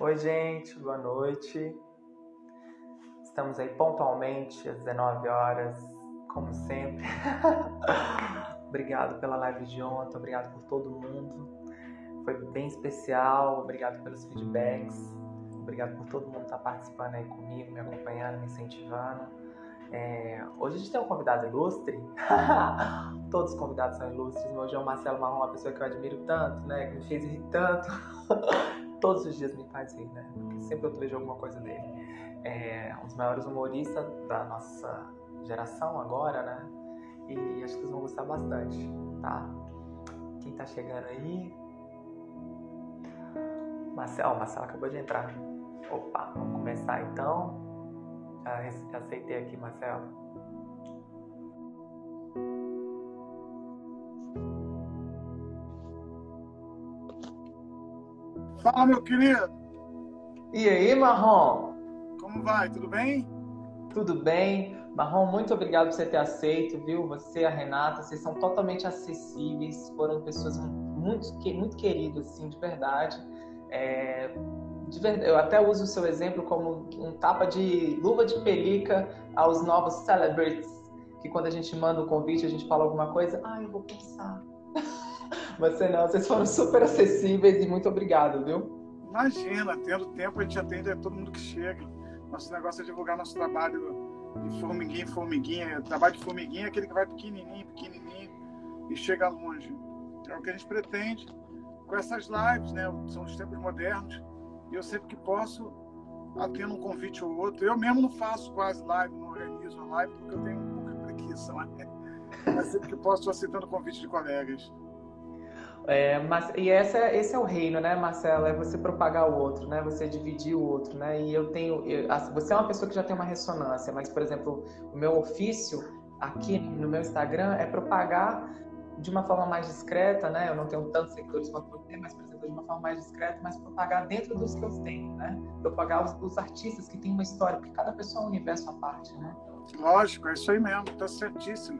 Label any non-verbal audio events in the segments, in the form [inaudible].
Oi, gente, boa noite. Estamos aí pontualmente às 19 horas, como sempre. [laughs] obrigado pela live de ontem, obrigado por todo mundo. Foi bem especial, obrigado pelos feedbacks, obrigado por todo mundo estar participando aí comigo, me acompanhando, me incentivando. É, hoje a gente tem um convidado ilustre. [laughs] Todos os convidados são ilustres. Hoje é o Marcelo Marrom, uma pessoa que eu admiro tanto, né? Que me fez rir tanto. [laughs] Todos os dias me faz rir, né? Porque sempre eu vejo alguma coisa dele. É um dos maiores humoristas da nossa geração agora, né? E acho que vocês vão gostar bastante, tá? Quem tá chegando aí? Marcelo, Marcelo acabou de entrar. Opa, vamos começar então. Já aceitei aqui, Marcelo. Fala, meu querido. E aí, Marrom? Como vai? Tudo bem? Tudo bem. Marrom, muito obrigado por você ter aceito, viu? Você e a Renata, vocês são totalmente acessíveis, foram pessoas muito, muito queridas, assim, de verdade. É, de verdade, eu até uso o seu exemplo como um tapa de luva de pelica aos novos celebrities, que quando a gente manda um convite, a gente fala alguma coisa, ah, eu vou pensar. [laughs] [laughs] Você não, vocês foram super acessíveis e muito obrigado, viu? Imagina, tendo tempo a gente atende a todo mundo que chega. Nosso negócio é divulgar nosso trabalho de formiguinha em formiguinha. O trabalho de formiguinha é aquele que vai pequenininho, pequenininho e chega longe. É o que a gente pretende com essas lives, né? São os tempos modernos e eu sempre que posso atendo um convite ou outro. Eu mesmo não faço quase live, não organizo live porque eu tenho um pouco de preguiça, né? [laughs] mas sempre que posso estou aceitando convite de colegas. É, mas, e essa, esse é o reino, né, Marcelo? É você propagar o outro, né? Você dividir o outro, né? E eu tenho, eu, você é uma pessoa que já tem uma ressonância, mas, por exemplo, o meu ofício aqui no meu Instagram é propagar de uma forma mais discreta, né? Eu não tenho tantos seguidores quanto você, mas, por exemplo, de uma forma mais discreta, mas propagar dentro dos que eu tenho, né? Propagar os, os artistas que têm uma história, porque cada pessoa é um universo à parte, né? Lógico, é isso aí mesmo, tá certíssimo.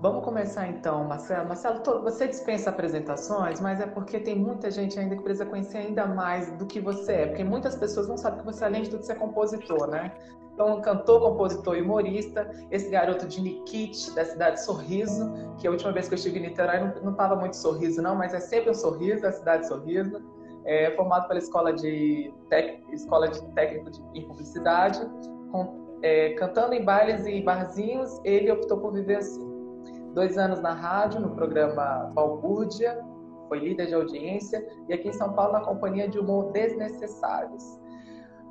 Vamos começar então, Marcelo. Marcelo, você dispensa apresentações, mas é porque tem muita gente ainda que precisa conhecer ainda mais do que você é, porque muitas pessoas não sabem que você, além de tudo, você é compositor, né? Então, cantor, compositor e humorista, esse garoto de Nikit, da cidade de Sorriso, que a última vez que eu estive em Niterói não estava muito sorriso, não, mas é sempre um sorriso, a cidade de Sorriso. É formado pela Escola de, Tec... Escola de Técnico de... em Publicidade, com... é, cantando em bailes e barzinhos, ele optou por viver assim dois anos na rádio, no programa Balbúrdia, foi líder de audiência, e aqui em São Paulo na companhia de humor Desnecessários.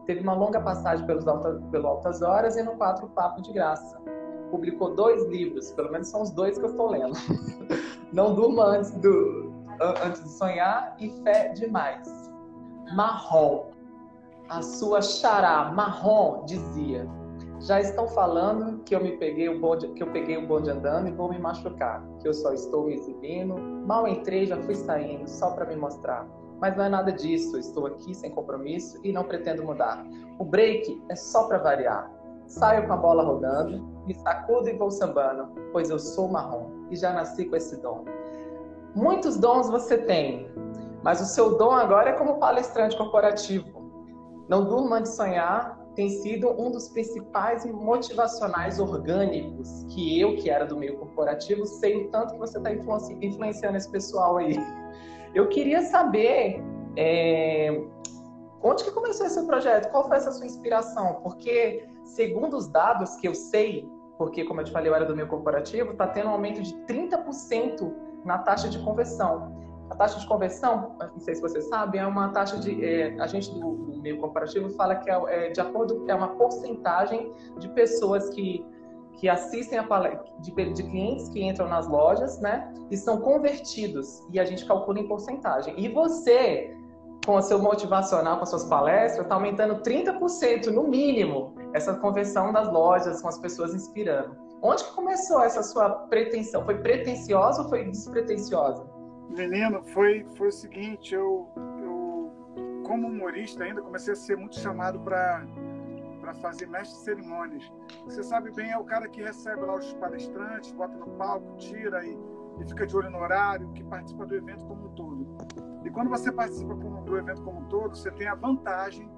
Teve uma longa passagem pelos alta, pelo Altas Horas e no Quatro Papo de Graça. Publicou dois livros, pelo menos são os dois que eu estou lendo. [laughs] Não Durma Antes, do, antes de Sonhar e Fé Demais. Marrom. A sua xará, marrom, dizia já estão falando que eu me peguei o bonde, que eu peguei o bonde andando e vou me machucar, que eu só estou me exibindo. Mal entrei, já fui saindo, só para me mostrar. Mas não é nada disso, estou aqui sem compromisso e não pretendo mudar. O break é só para variar. Saio com a bola rodando, me sacudo e vou sambando, pois eu sou marrom e já nasci com esse dom. Muitos dons você tem, mas o seu dom agora é como palestrante corporativo. Não durma de sonhar, tem sido um dos principais motivacionais orgânicos que eu, que era do meio corporativo, sei o tanto que você está influenciando esse pessoal aí. Eu queria saber é, onde que começou esse projeto, qual foi essa sua inspiração? Porque, segundo os dados que eu sei, porque, como eu te falei, eu era do meio corporativo, está tendo um aumento de 30% na taxa de conversão. A taxa de conversão, não sei se você sabe, é uma taxa de. É, a gente do, do, meio comparativo fala que é, é, de acordo é uma porcentagem de pessoas que que assistem a de, de clientes que entram nas lojas, né, e são convertidos e a gente calcula em porcentagem. E você, com o seu motivacional, com as suas palestras, está aumentando 30% no mínimo essa conversão das lojas com as pessoas inspirando. Onde que começou essa sua pretensão? Foi pretensiosa ou foi despretensiosa? Menino, foi, foi o seguinte, eu, eu, como humorista ainda, comecei a ser muito chamado para para fazer mestre de cerimônias. Você sabe bem, é o cara que recebe lá os palestrantes, bota no palco, tira e, e fica de olho no horário, que participa do evento como um todo. E quando você participa do evento como um todo, você tem a vantagem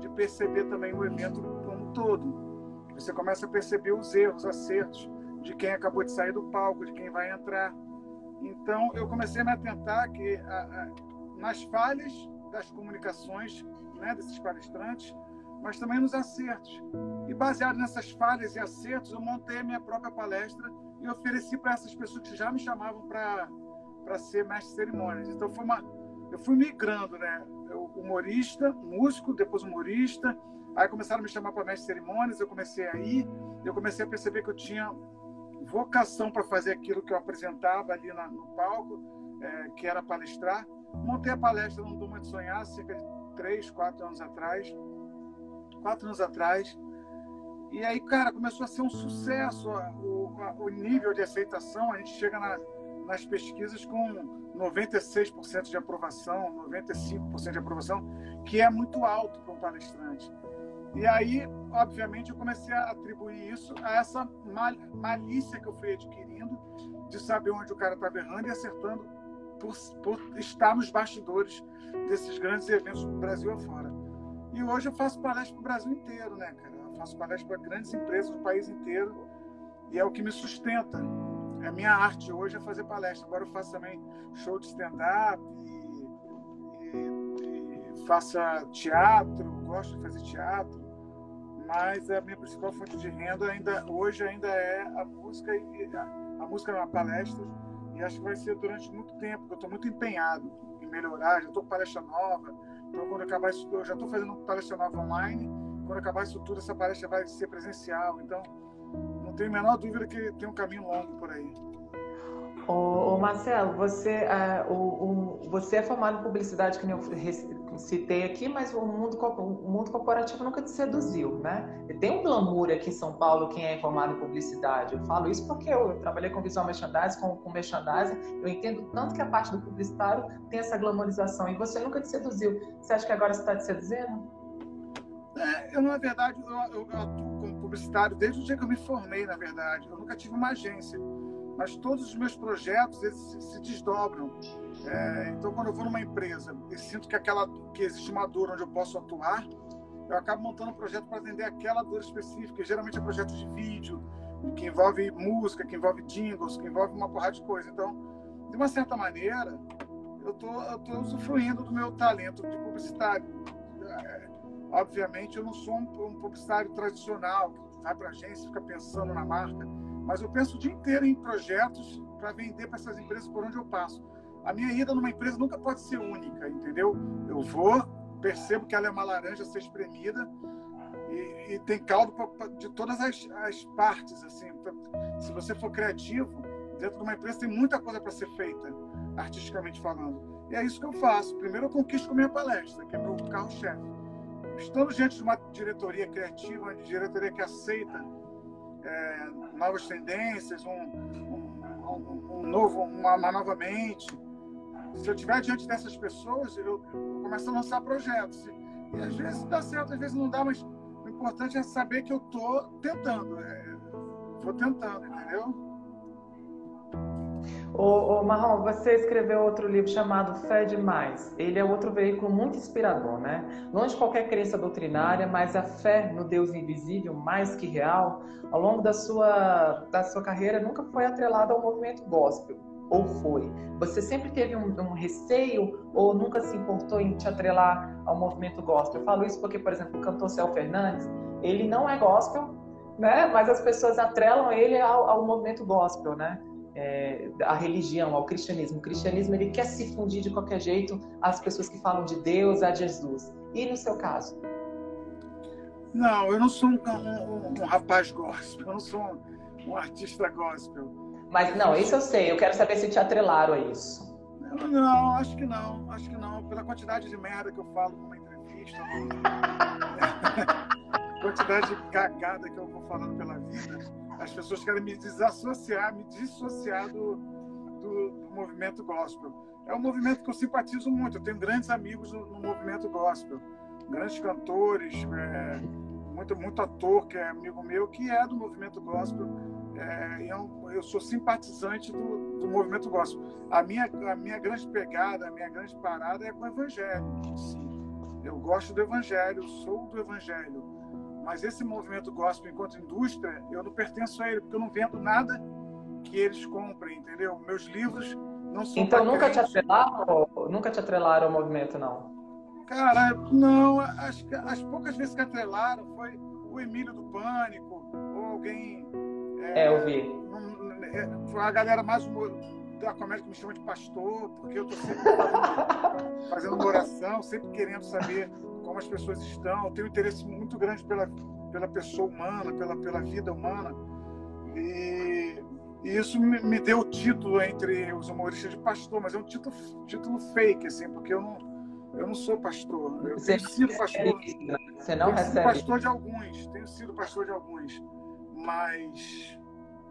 de perceber também o evento como um todo. Você começa a perceber os erros, os acertos de quem acabou de sair do palco, de quem vai entrar. Então, eu comecei a me atentar que a, a, nas falhas das comunicações né, desses palestrantes, mas também nos acertos. E baseado nessas falhas e acertos, eu montei a minha própria palestra e ofereci para essas pessoas que já me chamavam para ser mestre de cerimônias. Então foi uma eu fui migrando, né? Eu, humorista, músico, depois humorista. Aí começaram a me chamar para mestre de cerimônias, eu comecei a ir, eu comecei a perceber que eu tinha vocação para fazer aquilo que eu apresentava ali na, no palco, é, que era palestrar. Montei a palestra no Duma de Sonhar, cerca de três, quatro anos atrás quatro anos atrás. E aí, cara, começou a ser um sucesso o, o nível de aceitação. A gente chega na, nas pesquisas com 96% de aprovação, 95% de aprovação, que é muito alto para um palestrante. E aí, obviamente, eu comecei a atribuir isso a essa mal, malícia que eu fui adquirindo de saber onde o cara estava errando e acertando por, por estar nos bastidores desses grandes eventos do Brasil afora. E hoje eu faço palestra para o Brasil inteiro, né, cara? Eu faço palestra para grandes empresas do país inteiro e é o que me sustenta. A minha arte hoje é fazer palestra. Agora eu faço também show de stand-up e, e, e faço teatro, gosto de fazer teatro, mas a minha principal fonte de renda ainda hoje ainda é a música e a, a música é uma palestra e acho que vai ser durante muito tempo. Eu estou muito empenhado em melhorar. Já estou com palestra nova então, quando acabar isso, eu já estou fazendo palestra nova online. Quando acabar isso tudo, essa palestra vai ser presencial. Então, não tenho a menor dúvida que tem um caminho longo por aí. Ô, Marcelo, você, uh, o, o, você é formado em publicidade, que eu citei aqui, mas o mundo, o mundo corporativo nunca te seduziu, né? Tem um glamour aqui em São Paulo, quem é formado em publicidade. Eu falo isso porque eu, eu trabalhei com visual merchandising, com, com merchandising, eu entendo tanto que a parte do publicitário tem essa glamorização, e você nunca te seduziu. Você acha que agora você está te seduzindo? É, eu, na verdade, eu, eu, atuo como publicitário desde o dia que eu me formei, na verdade. Eu nunca tive uma agência mas todos os meus projetos se, se desdobram. É, então, quando eu vou numa empresa e sinto que aquela que existe uma dor onde eu posso atuar, eu acabo montando um projeto para atender aquela dor específica. geralmente é projeto de vídeo, que envolve música, que envolve jingles, que envolve uma porrada de coisa. Então, de uma certa maneira, eu tô, tô usufruindo do meu talento de publicitário. É, obviamente, eu não sou um, um publicitário tradicional que vai para agência e fica pensando na marca mas eu penso o dia inteiro em projetos para vender para essas empresas por onde eu passo. A minha ida numa empresa nunca pode ser única, entendeu? Eu vou, percebo que ela é uma laranja a ser espremida e, e tem caldo pra, pra, de todas as, as partes. Assim, pra, se você for criativo, dentro de uma empresa tem muita coisa para ser feita, artisticamente falando. E é isso que eu faço. Primeiro eu conquisto com minha palestra, que é meu carro-chefe. Estando diante de uma diretoria criativa, de diretoria que aceita é, novas tendências, um, um, um novo, uma, uma, nova mente. Se eu estiver diante dessas pessoas, eu, começo a lançar projetos. E, e, às vezes dá certo, às vezes não dá, mas o importante é saber que eu estou tentando. É, vou tentando, entendeu? Ô, ô Marrom, você escreveu outro livro chamado Fé Demais. Ele é outro veículo muito inspirador, né? Longe de qualquer crença doutrinária, mas a fé no Deus invisível, mais que real, ao longo da sua, da sua carreira nunca foi atrelada ao movimento gospel. Ou foi? Você sempre teve um, um, receio ou nunca se importou em te atrelar ao movimento gospel? Eu falo isso porque, por exemplo, o cantor Céu Fernandes, ele não é gospel, né? Mas as pessoas atrelam ele ao, ao movimento gospel, né? É, a religião, ao cristianismo. O cristianismo ele quer se fundir de qualquer jeito às pessoas que falam de Deus, a Jesus. E no seu caso? Não, eu não sou um, um, um rapaz gospel, eu não sou um, um, artista gospel. Mas não, isso eu sei. Eu quero saber se te atrelaram a isso. Não, não, acho que não, acho que não. Pela quantidade de merda que eu falo numa entrevista, [laughs] [laughs] quantidade de cagada que eu vou falando pela vida as pessoas querem me desassociar, me dissociar do, do, do, movimento gospel. É um movimento que eu simpatizo muito. Eu tenho grandes amigos no, no movimento gospel, grandes cantores, é, muito, muito ator que é amigo meu, que é do movimento gospel. é, eu, eu, sou simpatizante do, do, movimento gospel. A minha, a minha grande pegada, a minha grande parada é com o evangelho. Eu gosto do evangelho, sou do evangelho. Mas esse movimento gospel enquanto indústria, eu não pertenço a ele, porque eu não vendo nada que eles comprem, entendeu? Meus livros não são. Então nunca te atrelaram, nunca te atrelaram ao movimento, não? Cara, não. As, as poucas vezes que atrelaram foi o Emílio do Pânico, ou alguém. É, é eu vi. É, foi a galera mais da comédia que me chama de pastor, porque eu estou sempre [laughs] fazendo, fazendo oração, sempre querendo saber como as pessoas estão. Eu tenho um interesse muito grande pela, pela pessoa humana, pela, pela vida humana. E, e isso me, me, deu o título entre os humoristas de pastor, mas é um título, título fake, assim, porque eu não, eu não sou pastor. Eu Você tenho sido pastor. Você não tenho recebe. Sido pastor de alguns, tenho sido pastor de alguns, mas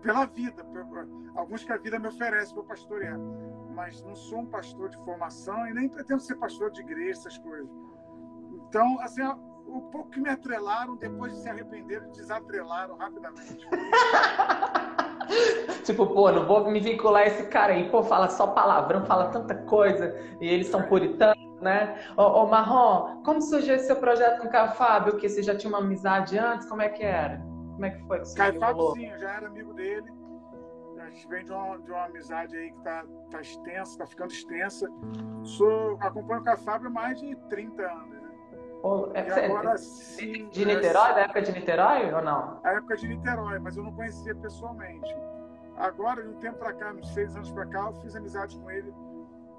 pela vida, alguns que a vida me oferece para pastorear, mas não sou um pastor de formação e nem pretendo ser pastor de igreja, essas coisas. Então, assim, o pouco que me atrelaram, depois de se arrependeram, desatrelaram rapidamente. [laughs] tipo, pô, não vou me vincular a esse cara aí, pô, fala só palavrão, fala tanta coisa, e eles são puritanos, né? Ô, ô Marrom, como surgiu esse seu projeto com o Caio Fábio? Que você já tinha uma amizade antes? Como é que era? Como é que foi? Que Caio Fábio, sim, eu já era amigo dele. A gente vem de uma, de uma amizade aí que tá, tá extensa, tá ficando extensa. Sou, acompanho o Caio Fábio há mais de 30 anos. É, agora, sim, de Niterói, da época de Niterói ou não? A época de Niterói, mas eu não conhecia pessoalmente. Agora, de um tempo para cá, uns seis anos para cá, eu fiz amizade com ele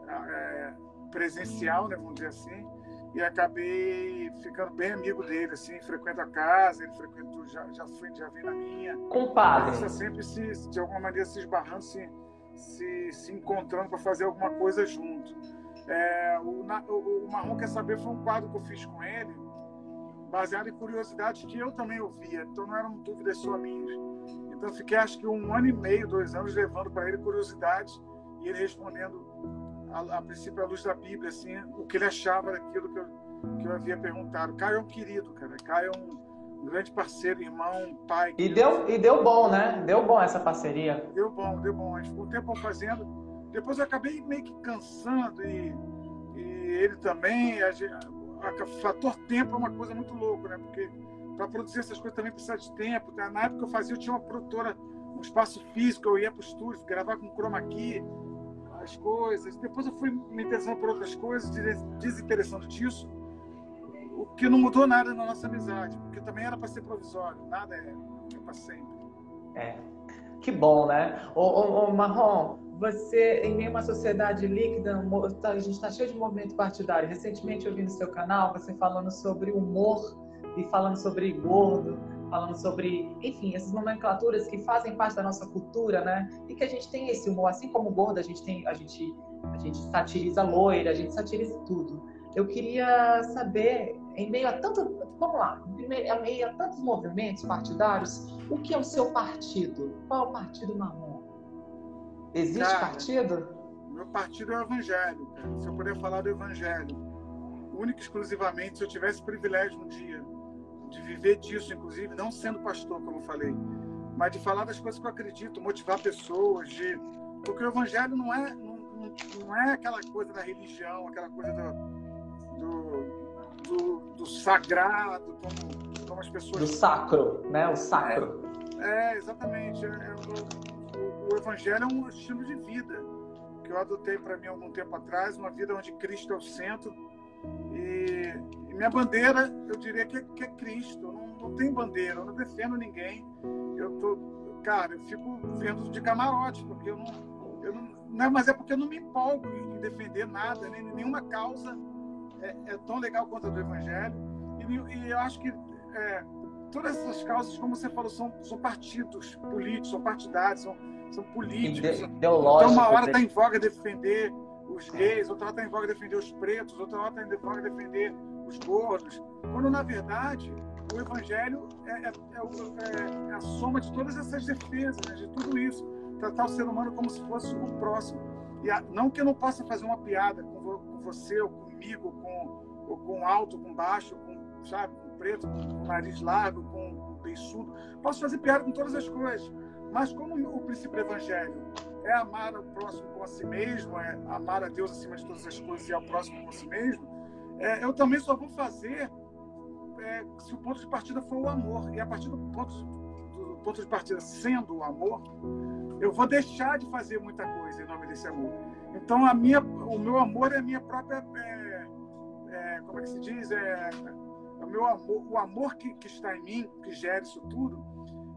é, presencial, né, vamos dizer assim e acabei ficando bem amigo dele, assim, frequento a casa, ele frequentou, já, já fui, já vim na minha. Compadre. Está sempre se, de alguma maneira se esbarrando, se, se, se encontrando para fazer alguma coisa junto. É, o, o, o Marrom Quer Saber foi um quadro que eu fiz com ele, baseado em curiosidades que eu também ouvia, então não eram dúvidas só minhas. Então fiquei acho que um ano e meio, dois anos, levando para ele curiosidades e ele respondendo a, a, princípio, à luz da Bíblia, assim, o que ele achava daquilo que eu, que eu havia perguntado. Caio é um querido, cara. Caio é um, um grande parceiro, irmão, pai. E deu, e deu bom, né? Deu bom essa parceria. Deu bom, deu bom. A gente ficou um tempo fazendo. Depois eu acabei meio que cansando e, e ele também. A, a, fator tempo é uma coisa muito louca, né? Porque para produzir essas coisas também precisa de tempo. Tá? Na época que eu fazia, eu tinha uma produtora, um espaço físico, eu ia para o estúdio, gravar com chroma key as coisas. Depois eu fui me interessando por outras coisas, desinteressando disso, o que não mudou nada na nossa amizade, porque também era para ser provisório, nada é, é para sempre. É. Que bom, né? Ô, ô, ô, Marrom, você, em meio a uma sociedade líquida, tá, a gente está cheio de movimento partidário. Recentemente eu vi no seu canal você falando sobre humor e falando sobre gordo falando sobre, enfim, essas nomenclaturas que fazem parte da nossa cultura, né? E que a gente tem esse humor, assim como gordo, a gente tem, a gente, a gente satiriza loira, a gente satiriza tudo. Eu queria saber, em meio a tanto, vamos lá, em meio a tantos movimentos partidários, o que é o seu partido? Qual é o partido marrom? Existe Cara, partido? Meu partido é o Evangelho. Se eu puder falar do Evangelho, único e exclusivamente, se eu tivesse privilégio um dia de viver disso, inclusive, não sendo pastor, como eu falei, mas de falar das coisas que eu acredito, motivar pessoas, de porque o evangelho não é não, não é aquela coisa da religião, aquela coisa do, do, do, do sagrado, como, como as pessoas do sacro, né? O sacro. É, é exatamente. É, é, o, evangelho é um estilo de vida que eu adotei para mim algum tempo atrás, uma vida onde Cristo é o centro e minha bandeira, eu diria que é, que é Cristo. Não, não tem bandeira, eu não defendo ninguém. Eu tô, cara, eu fico vendo de camarote, porque eu não, eu não, não mas é porque eu não me empolgo em defender nada, nem nenhuma causa é, é tão legal quanto a do Evangelho. E, e eu acho que é, todas essas causas, como você falou, são, são partidos políticos, são partidários, são, são políticos. Então, uma hora está em voga defender os gays, outra hora está em voga defender os pretos, outra hora está em voga defender os gordos, quando na verdade o Evangelho é, é, é, é a soma de todas essas defesas, né, de tudo isso. Tratar o ser humano como se fosse o próximo. E a, não que eu não possa fazer uma piada com, vo, com você, ou comigo, com, ou com alto, com baixo, com, sabe, com preto, com, com nariz largo, com beiçudo. Posso fazer piada com todas as coisas. Mas como o princípio do evangelho é amar o próximo com a si mesmo, é amar a Deus acima de todas as coisas e ao próximo com si mesmo, é, eu também só vou fazer é, se o ponto de partida for o amor. E a partir do ponto, do ponto de partida sendo o amor, eu vou deixar de fazer muita coisa em nome desse amor. Então, a minha, o meu amor é a minha própria. É, é, como é que se diz? É, é, o meu amor, o amor que, que está em mim, que gera isso tudo,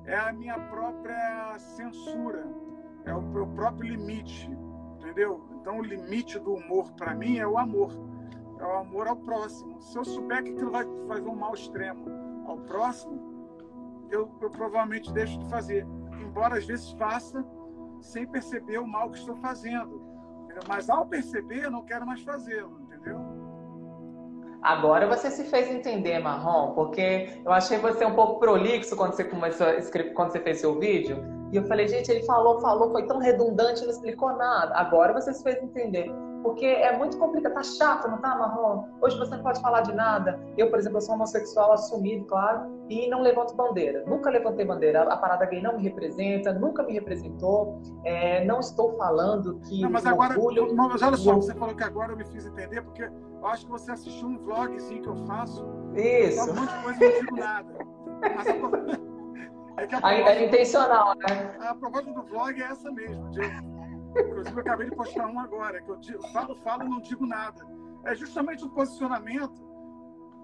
é a minha própria censura, é o meu próprio limite, entendeu? Então, o limite do humor para mim é o amor, é o amor ao próximo. Se eu souber que aquilo vai fazer um mal extremo ao próximo, eu, eu provavelmente deixo de fazer, embora às vezes faça sem perceber o mal que estou fazendo. Mas ao perceber, eu não quero mais fazê-lo, entendeu? Agora você se fez entender, Marrom, porque eu achei você um pouco prolixo quando você começou a escrever, quando você fez seu vídeo. E eu falei, gente, ele falou, falou, foi tão redundante, não explicou nada. Agora você se fez entender. Porque é muito complicado, tá chato, não tá, Marrom? Hoje você não pode falar de nada. Eu, por exemplo, sou homossexual assumido, claro, e não levanto bandeira. Nunca levantei bandeira. A parada gay não me representa, nunca me representou. É, não estou falando que. Não, mas agora, orgulho... mas olha só, você falou que agora eu me fiz entender, porque eu acho que você assistiu um vlogzinho que eu faço. Isso. Eu um monte de coisa e não digo nada. Mas [laughs] é que a proposta, é intencional, né? A proposta do vlog é essa mesmo, de Inclusive, eu acabei de postar um agora, que eu digo, falo, falo não digo nada. É justamente um posicionamento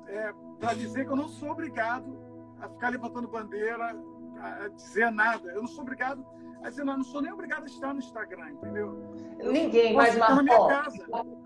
é, para dizer que eu não sou obrigado a ficar levantando bandeira, a dizer nada. Eu não sou obrigado a dizer nada, não sou nem obrigado a estar no Instagram, entendeu? Ninguém, mas marrom,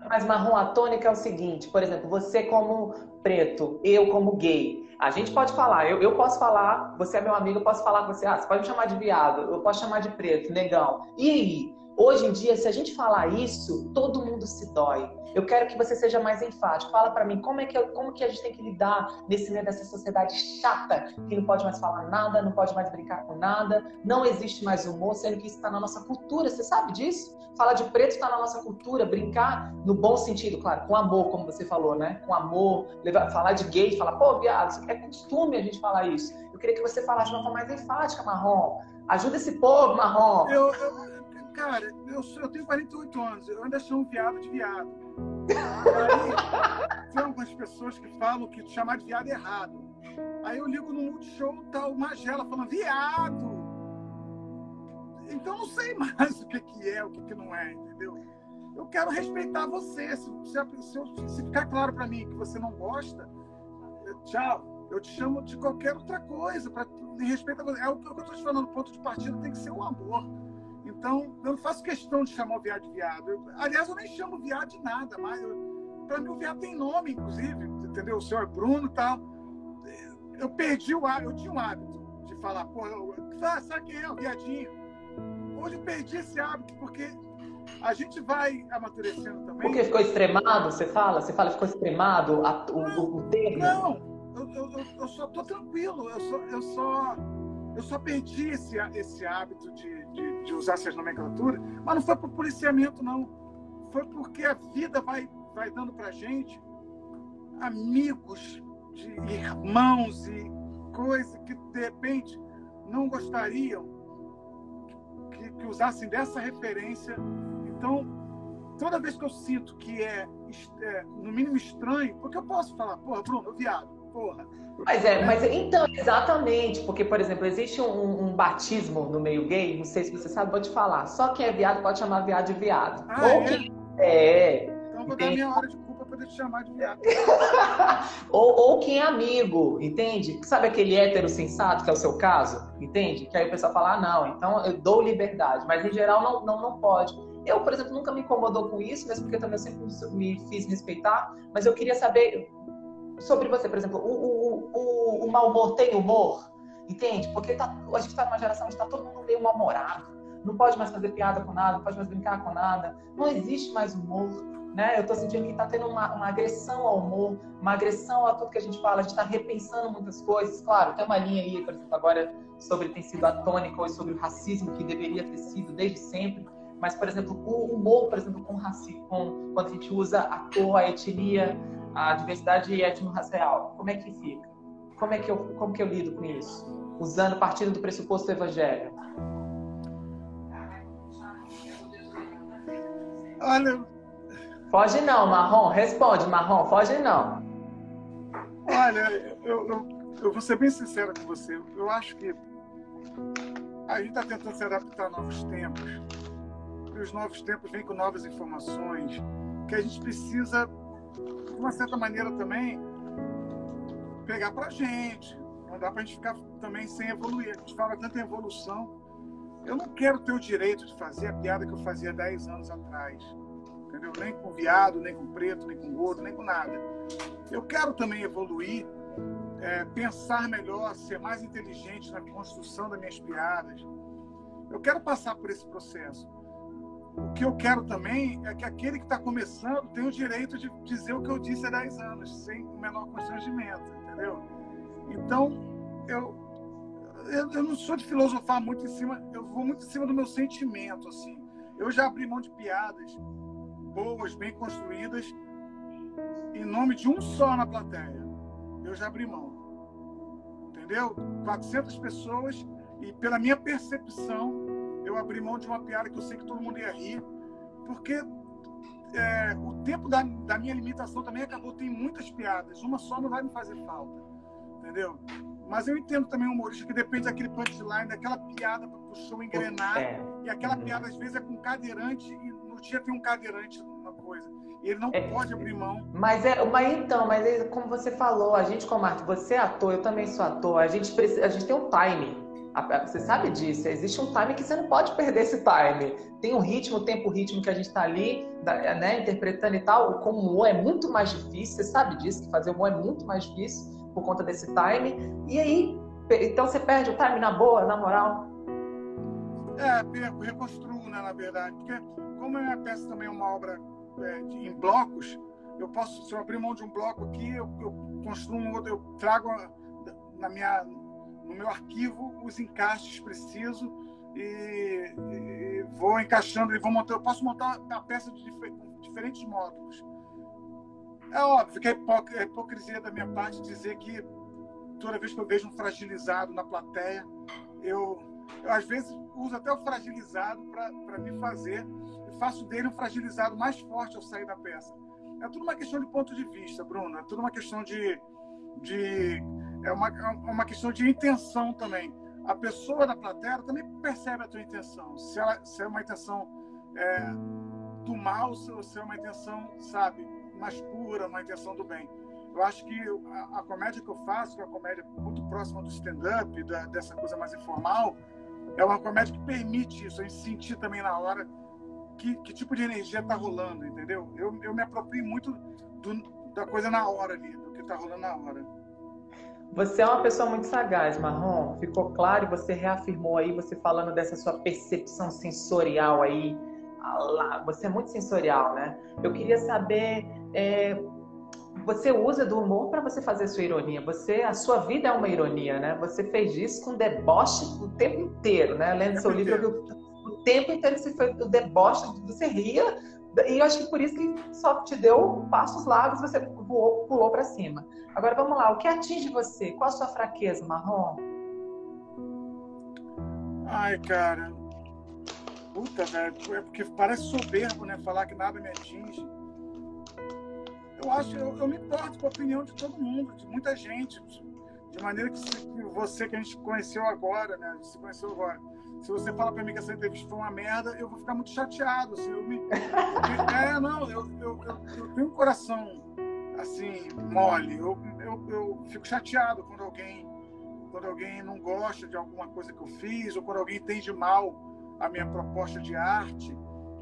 mas marrom, a tônica é o seguinte, por exemplo, você como preto, eu como gay, a gente pode falar, eu, eu posso falar, você é meu amigo, eu posso falar com você, ah, você pode me chamar de viado, eu posso chamar de preto, negão. E aí? Hoje em dia, se a gente falar isso, todo mundo se dói. Eu quero que você seja mais enfático. Fala para mim como é que como que a gente tem que lidar nesse meio dessa sociedade chata que não pode mais falar nada, não pode mais brincar com nada, não existe mais humor, sendo que isso está na nossa cultura. Você sabe disso? Falar de preto está na nossa cultura, brincar no bom sentido, claro, com amor, como você falou, né? Com amor, levar, falar de gay, falar, pô, viado, é costume a gente falar isso. Eu queria que você falasse de uma forma mais enfática, Marrom. Ajuda esse povo, Marrom. Eu, eu Cara, eu, eu tenho 48 anos, eu ainda chamo viado de viado. Aí tem algumas pessoas que falam que chamar de viado é errado. Aí eu ligo no Multishow, tá o Magela falando, viado! Então não sei mais o que, que é, o que, que não é, entendeu? Eu quero respeitar você. Se, se, se ficar claro para mim que você não gosta, tchau. Eu te chamo de qualquer outra coisa, para respeitar você. É o que eu estou te falando, o ponto de partida tem que ser o amor. Então, eu não faço questão de chamar o viado de viado. Eu, aliás, eu nem chamo viado de nada, mas para mim o viado tem nome, inclusive, entendeu? O senhor Bruno e tal. Eu perdi o hábito, eu tinha um hábito de falar, pô, ah, sabe quem é o viadinho? Hoje eu perdi esse hábito, porque a gente vai amadurecendo também. Porque ficou extremado, você fala? Você fala ficou extremado a, o, não, o termo? Não, eu, eu, eu, só tô tranquilo, eu só, eu só, eu só perdi esse, esse hábito de de, usar essas nomenclaturas, mas não foi por policiamento, não. Foi porque a vida vai, vai dando para gente amigos, de irmãos e coisas que, de repente, não gostariam que, que usassem dessa referência. Então, toda vez que eu sinto que é, é, no mínimo estranho, porque eu posso falar, porra, Bruno, viado, porra, mas é, mas então, exatamente, porque, por exemplo, existe um, um, batismo no meio gay, não sei se você sabe, vou te falar. Só quem é viado pode chamar viado de viado. Ah, Ou é? quem é. Então vou dar minha hora de culpa para te chamar de viado. [laughs] ou, ou quem é amigo, entende? Sabe aquele hétero sensato, que é o seu caso, entende? Que aí o pessoal fala, ah, não, então eu dou liberdade, mas em geral não, não, não pode. Eu, por exemplo, nunca me incomodou com isso, mesmo porque eu também sempre me fiz respeitar, mas eu queria saber sobre você, por exemplo, o, o, o, o mau humor tem humor, entende? Porque tá, a gente está numa geração onde está todo mundo meio mal-humorado, não pode mais fazer piada com nada, não pode mais brincar com nada, não existe mais humor, né? Eu estou sentindo que está tendo uma, uma, agressão ao humor, uma agressão a tudo que a gente fala, a gente está repensando muitas coisas, claro, tem uma linha aí, por exemplo, agora sobre tem sido a tônica ou sobre o racismo que deveria ter sido desde sempre, mas, por exemplo, o humor, por exemplo, com racismo, quando a gente usa a cor, a etnia, a diversidade étnico-racial, como é que fica? Como é que eu, como que eu lido com isso? Usando partindo do pressuposto do evangelho. Olha. Foge não, Marrom. Responde, Marrom. Foge não. Olha, eu, eu, eu vou ser bem sincero com você. Eu acho que a gente está tentando se adaptar a novos tempos. E os novos tempos vêm com novas informações que a gente precisa de uma certa maneira também, pegar para a gente. Não dá para a gente ficar também sem evoluir. A gente fala tanto em evolução. Eu não quero ter o direito de fazer a piada que eu fazia 10 anos atrás. Entendeu? Nem com viado, nem com preto, nem com gordo, nem com nada. Eu quero também evoluir, é, pensar melhor, ser mais inteligente na construção das minhas piadas. Eu quero passar por esse processo. O que eu quero também é que aquele que está começando tenha o direito de dizer o que eu disse há 10 anos, sem o menor constrangimento, entendeu? Então, eu, eu, eu, não sou de filosofar muito em cima, eu vou muito em cima do meu sentimento, assim. Eu já abri mão de piadas boas, bem construídas, em nome de um só na plateia. Eu já abri mão. Entendeu? 400 pessoas e pela minha percepção, eu abri mão de uma piada que eu sei que todo mundo ia rir, porque é, o tempo da, da minha limitação também acabou. Tem muitas piadas, uma só não vai me fazer falta, entendeu? Mas eu entendo também o humorista que depende daquele punchline, daquela piada para o show engrenar. É. E aquela uhum. piada, às vezes, é com cadeirante e no dia tem um cadeirante na coisa. Ele não é. pode abrir mão. Mas é, mas então, mas é, como você falou, a gente como arte, você é ator, eu também sou ator, a gente precisa, a gente tem um time. Você sabe disso, existe um time que você não pode perder esse time. Tem um ritmo, tempo, ritmo que a gente está ali, né, interpretando e tal. Como o humor é muito mais difícil, você sabe disso, que fazer humor é muito mais difícil por conta desse time. E aí, então você perde o time na boa, na moral? É, reconstruo, né, na verdade. Porque como a minha peça também é uma obra é, de, em blocos, eu posso, se eu abrir mão de um bloco aqui, eu, eu construo um outro, eu trago na minha no meu arquivo os encaixes preciso e, e vou encaixando e vou montar. Eu posso montar a peça de diferentes módulos. É óbvio que é, é hipocrisia da minha parte dizer que toda vez que eu vejo um fragilizado na plateia, eu, eu às vezes uso até o fragilizado para me fazer e faço dele um fragilizado mais forte ao sair da peça. É tudo uma questão de ponto de vista, Bruno. É tudo uma questão de, de é uma, é uma questão de intenção também. A pessoa da plateia também percebe a tua intenção. Se, ela, se é uma intenção é, do mal, se, se é uma intenção, sabe, mais pura, uma intenção do bem. Eu acho que a, a comédia que eu faço, que é uma comédia muito próxima do stand-up, dessa coisa mais informal, é uma comédia que permite isso, a gente sentir também na hora que, que tipo de energia está rolando, entendeu? Eu, eu me aproprio muito do, da coisa na hora ali, do que está rolando na hora. Você é uma pessoa muito sagaz, Marrom. Ficou claro e você reafirmou aí, você falando dessa sua percepção sensorial aí. Você é muito sensorial, né? Eu queria saber, é, você usa do humor para você fazer sua ironia. Você, a sua vida é uma ironia, né? Você fez isso com deboche o tempo inteiro, né? Lendo seu livro, o tempo inteiro você foi o deboche, você ria e eu acho que por isso que só te deu passos largos, você voou, pulou para cima. Agora vamos lá, o que atinge você? Qual a sua fraqueza, Marrom? Ai, cara. Puta, velho. É porque parece soberbo, né? Falar que nada me atinge. Eu acho, eu, eu me importo com a opinião de todo mundo, de muita gente. De maneira que, você que a gente conheceu agora, né? A se conheceu agora se você fala para mim que essa entrevista foi uma merda, eu vou ficar muito chateado. Assim, eu me... é, não, eu, eu, eu, eu, tenho um coração assim, mole. Eu, eu, eu fico chateado quando alguém, quando alguém não gosta de alguma coisa que eu fiz, ou quando alguém entende mal a minha proposta de arte.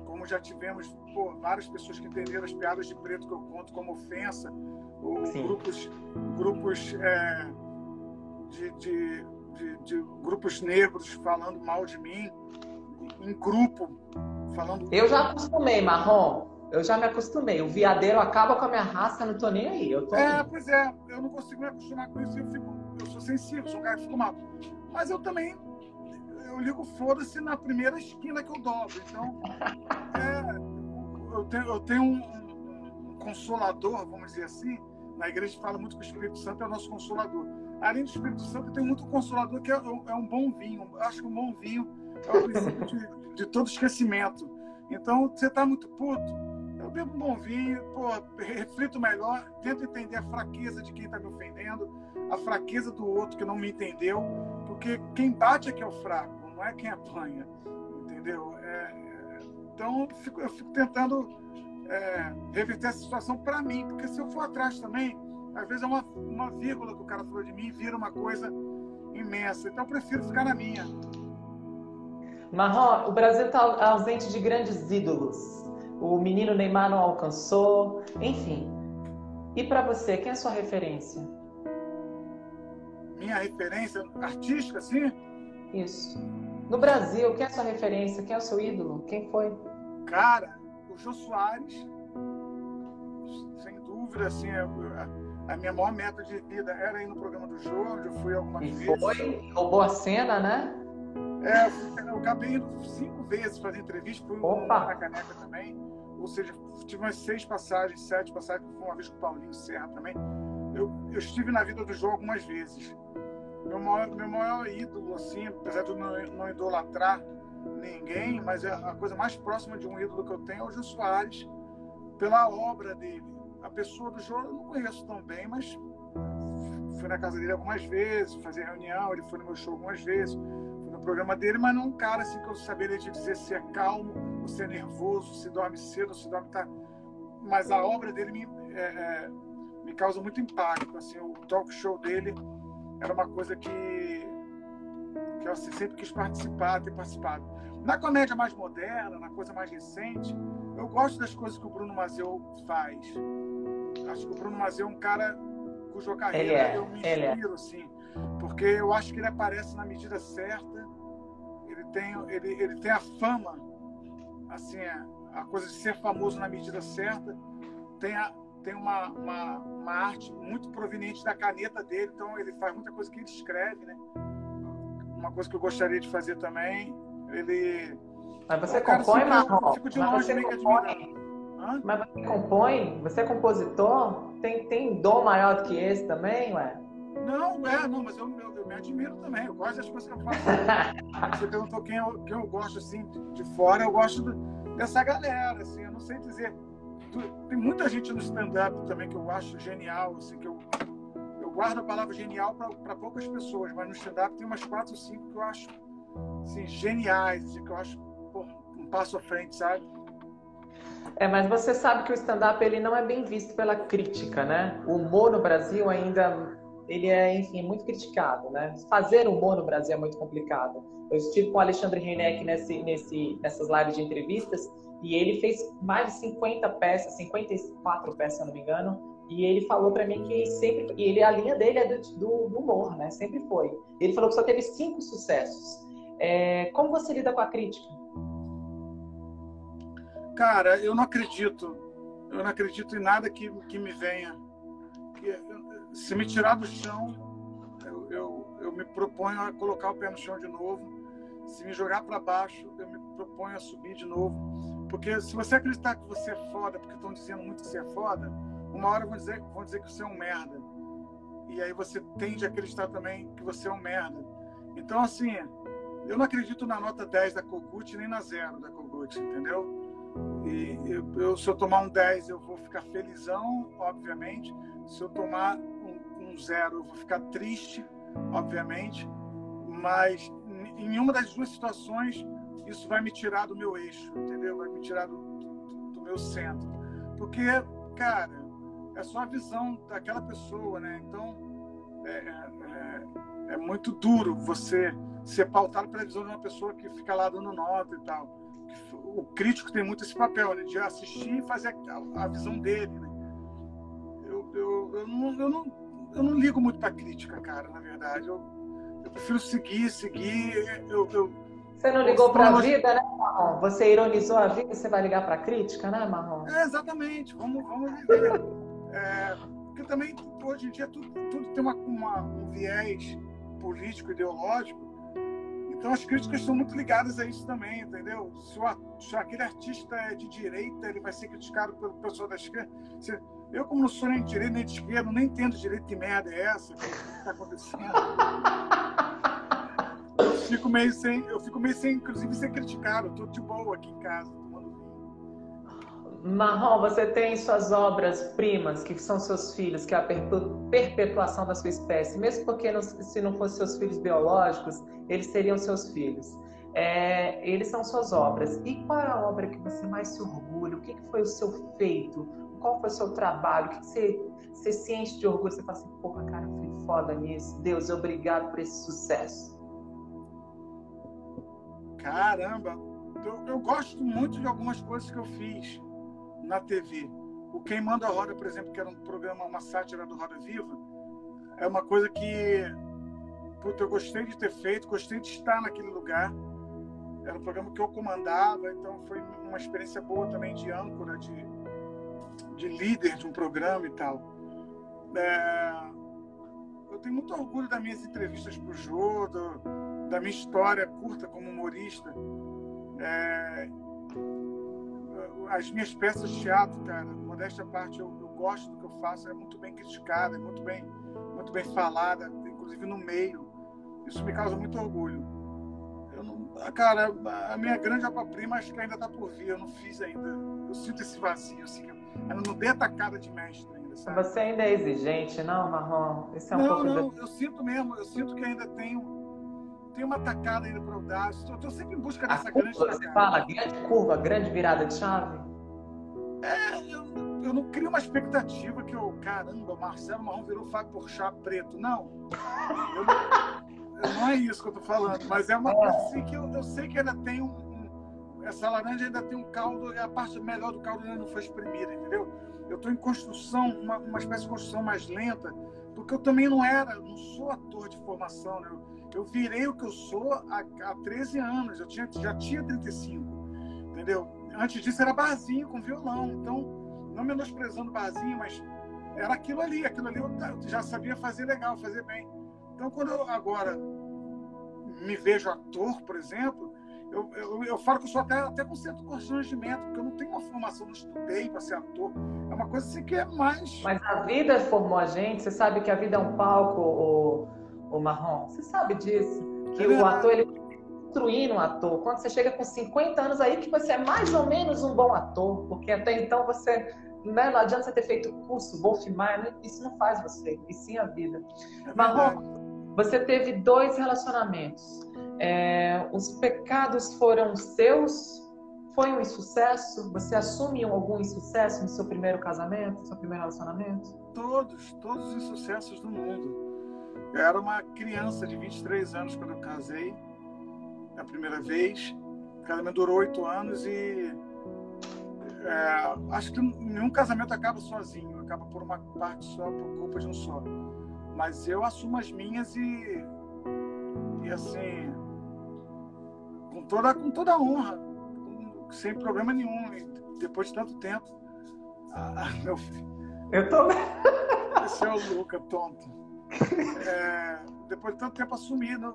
Como já tivemos pô, várias pessoas que entenderam as piadas de preto que eu conto como ofensa, ou Sim. grupos, grupos é, de, de de, de, grupos negros falando mal de mim, em grupo, falando. Eu já acostumei, Marrom. Eu já me acostumei. O viadeiro acaba com a minha raça, não tô nem aí. Eu tô é, aí. pois é. Eu não consigo me acostumar com isso. Eu, fico, eu sou sensível, sou um cara que fico mal. Mas eu também eu ligo foda-se na primeira esquina que eu dobro. Então, é, eu tenho, eu tenho um, um, consolador, vamos dizer assim. Na igreja fala muito que o Espírito Santo é o nosso consolador além do Espírito Santo, tem muito consolador que é, é um bom vinho. Acho que um bom vinho é o princípio de, de todo esquecimento. Então, você está muito puto, eu bebo um bom vinho, pô, reflito melhor, tento entender a fraqueza de quem está me ofendendo, a fraqueza do outro que não me entendeu, porque quem bate é que é o fraco, não é quem apanha, entendeu? É, é então, eu fico, eu fico tentando é, reverter essa situação para mim, porque se eu for atrás também, às vezes é uma, uma vírgula que o cara falou de mim vira uma coisa imensa. Então, eu prefiro ficar na minha. Marrom, o Brasil está ausente de grandes ídolos. O menino Neymar não alcançou, enfim. E para você, quem é a sua referência? Minha referência artística, sim? Isso. No Brasil, quem é a sua referência? Quem é o seu ídolo? Quem foi? Cara, o Jô Soares, sem dúvida, assim, a, a, minha maior meta de vida era ir no programa do Jô, eu fui algumas e vezes. Foi, roubou a cena, né? É, eu acabei indo cinco vezes fazer entrevista, fui Opa. na caneca também. Ou seja, tive umas seis passagens, sete passagens, fui uma vez com o Paulinho Serra também. Eu, eu estive na vida do jogo algumas vezes. Meu maior, meu maior ídolo, assim, apesar de eu não, não idolatrar ninguém, mas é a coisa mais próxima de um ídolo que eu tenho é o Gil Soares, pela obra dele. A pessoa do jogo eu não conheço tão bem, mas fui na casa dele algumas vezes, fazer reunião, ele foi no meu show algumas vezes no programa dele, mas não um cara assim que eu saberia te dizer se é calmo, ou se é nervoso, se dorme cedo, se dorme tá. Mas a obra dele me, é, é, me causa muito impacto. Assim, o talk show dele era uma coisa que, que eu sempre quis participar, ter participado. Na comédia mais moderna, na coisa mais recente, eu gosto das coisas que o Bruno Mazeu faz. Acho que o Bruno Mazeu é um cara cuja carreira é, eu me é. inspiro, é. assim porque eu acho que ele aparece na medida certa. Ele tem, ele, ele tem a fama, assim, a, a coisa de ser famoso na medida certa. Tem, a, tem uma, uma, uma, arte muito proveniente da caneta dele, então ele faz muita coisa que ele escreve, né? Uma coisa que eu gostaria de fazer também, ele... Mas você compõe, Marrom? Fico de longe meio compõe. Mas você compõe? Você é compositor? Tem, tem dom maior do que esse também, ué? Não, é, não, mas eu, eu, eu, me admiro também. Eu gosto das coisas que eu faço. [laughs] Você perguntou quem eu, quem eu gosto assim de, fora, eu gosto do, dessa galera, assim, eu não sei dizer. Tem muita gente no stand-up também que eu acho genial, assim, que eu guardo a palavra genial para poucas pessoas, mas no stand-up tem umas quatro ou cinco que eu acho assim, geniais, assim, que eu acho um passo à frente, sabe? É, mas você sabe que o stand-up ele não é bem visto pela crítica, né? O humor no Brasil ainda ele é, enfim, muito criticado, né? Fazer humor no Brasil é muito complicado. Eu estive com o Alexandre Reineck nesse, nesse, nessas lives de entrevistas e ele fez mais de 50 peças, 54 peças, se não me engano, e ele falou para mim que sempre, e ele a linha dele é do, do, do, humor, né? Sempre foi. Ele falou que só teve cinco sucessos. É, como você lida com a crítica? Cara, eu não acredito. Eu não acredito em nada que, que me venha. Se me tirar do chão, eu, eu, eu me proponho a colocar o pé no chão de novo. Se me jogar para baixo, eu me proponho a subir de novo. Porque se você acreditar que você é foda, porque estão dizendo muito que você é foda, uma hora vão dizer, vão dizer que você é um merda. E aí você tende a acreditar também que você é um merda. Então, assim, eu não acredito na nota 10 da Kogut nem na zero da Kogut, entendeu? E eu, eu, se eu tomar um 10, eu vou ficar felizão, obviamente. Se eu tomar zero, eu vou ficar triste, obviamente, mas em nenhuma das duas situações isso vai me tirar do meu eixo, entendeu? Vai me tirar do, do meu centro. Porque, cara, é só a visão daquela pessoa, né? Então, é, é, é muito duro você ser pautado pela visão de uma pessoa que fica lá dando nota e tal. O crítico tem muito esse papel, né? De assistir e fazer a, a visão dele, né? Eu, eu, eu, não, eu não eu não ligo muito para crítica, cara, na verdade. Eu, eu prefiro seguir, seguir. Eu, eu você não ligou para a vida, né, Marrom? Você ironizou a vida, você vai ligar para a crítica, né, Marrom? É, exatamente. Vamos, vamos viver. É, porque também, hoje em dia, tudo, tudo tem uma, uma, um viés político, ideológico. Então, as críticas estão muito ligadas a isso também, entendeu? Se, o, se aquele artista é de direita, ele vai ser criticado pelo pessoal da esquerda. Se, eu, como não sou nem de direita nem de esquerda, nem entendo direito que merda é essa, que está acontecendo. eu fico meio sem, eu fico meio sem, inclusive, ser criticado. Eu tô de boa aqui em casa. Marrom, você tem suas obras primas, que são seus filhos, que é a perpetuação da sua espécie, mesmo porque não, se não fossem seus filhos biológicos, eles seriam seus filhos. É, eles são suas obras. E qual é a obra que você mais se orgulha? O que, que foi o seu feito? Qual foi o seu trabalho? O que, que você, você se enche de orgulho? Você fala assim, porra, cara, eu fui foda nisso. Deus, obrigado por esse sucesso. Caramba, eu, eu gosto muito de algumas coisas que eu fiz na TV. O Queimando a Roda, por exemplo, que era um programa, uma sátira do Roda Viva, é uma coisa que puta, eu gostei de ter feito, gostei de estar naquele lugar. Era um programa que eu comandava, então foi uma experiência boa também de âncora, de, de líder de um programa e tal. É, eu tenho muito orgulho das minhas entrevistas para o Jô, da minha história curta como humorista. É, as minhas peças de teatro, cara, modéstia à parte, eu, eu, gosto do que eu faço, é muito bem criticada, é muito bem, muito bem falada, inclusive no meio. Isso me causa muito orgulho. Eu não, cara, a minha grande obra-prima acho que ainda está por vir, eu não fiz ainda. Eu sinto esse vazio, assim, eu não dei a tacada de mestre ainda, sabe? Você ainda é exigente, não, Marrom? Isso é um não, pouco não, de... eu sinto mesmo, eu sinto que ainda tenho tem uma tacada ainda para o dar. Estou sempre em busca dessa curva, grande Você fala grande curva, grande virada de chave? É, eu, eu não crio uma expectativa que eu, caramba, Marcelo Marrom virou Fábio Porchat preto. Não. Eu não, não é isso que eu estou falando, mas é uma coisa assim que eu, eu sei que ainda tem um, Essa laranja ainda tem um caldo, a parte melhor do caldo ainda não foi espremida, entendeu? Eu estou em construção, uma, uma espécie de construção mais lenta, porque eu também não era, não sou ator de formação, né? Eu, eu virei o que eu sou há, há 13 anos, eu tinha, já tinha 35, entendeu? Antes disso era barzinho com violão, então, não menosprezando barzinho, mas era aquilo ali, aquilo ali eu já sabia fazer legal, fazer bem. Então, quando eu agora me vejo ator, por exemplo, eu, eu, eu falo que eu sou até, até com certo constrangimento, porque eu não tenho uma formação, não estudei para ser ator. É uma coisa assim que é mais. Mas a vida formou a gente, você sabe que a vida é um palco, o o Marrom. Você sabe disso? Que é o ator, ele construindo um ator. Quando você chega com 50 anos, aí que você é mais ou menos um bom ator, porque até então você. Né, não adianta você ter feito curso, Wolfmar, né? isso não faz você, e sim a vida. É Marrom, você teve dois relacionamentos. É, os pecados foram seus? Foi um insucesso? Você assume algum insucesso no seu primeiro casamento, no seu primeiro relacionamento? Todos, todos os insucessos do mundo eu era uma criança de 23 anos quando eu casei, a primeira vez. O casamento durou oito anos e é, acho que nenhum casamento acaba sozinho, acaba por uma parte só, por culpa de um só. Mas eu assumo as minhas e, e assim, toda, com toda honra, sem problema nenhum, depois de tanto tempo. Ah, [laughs] meu filho. Eu tô. Esse [laughs] é o Luca, tonto é, depois de tanto tempo assumindo,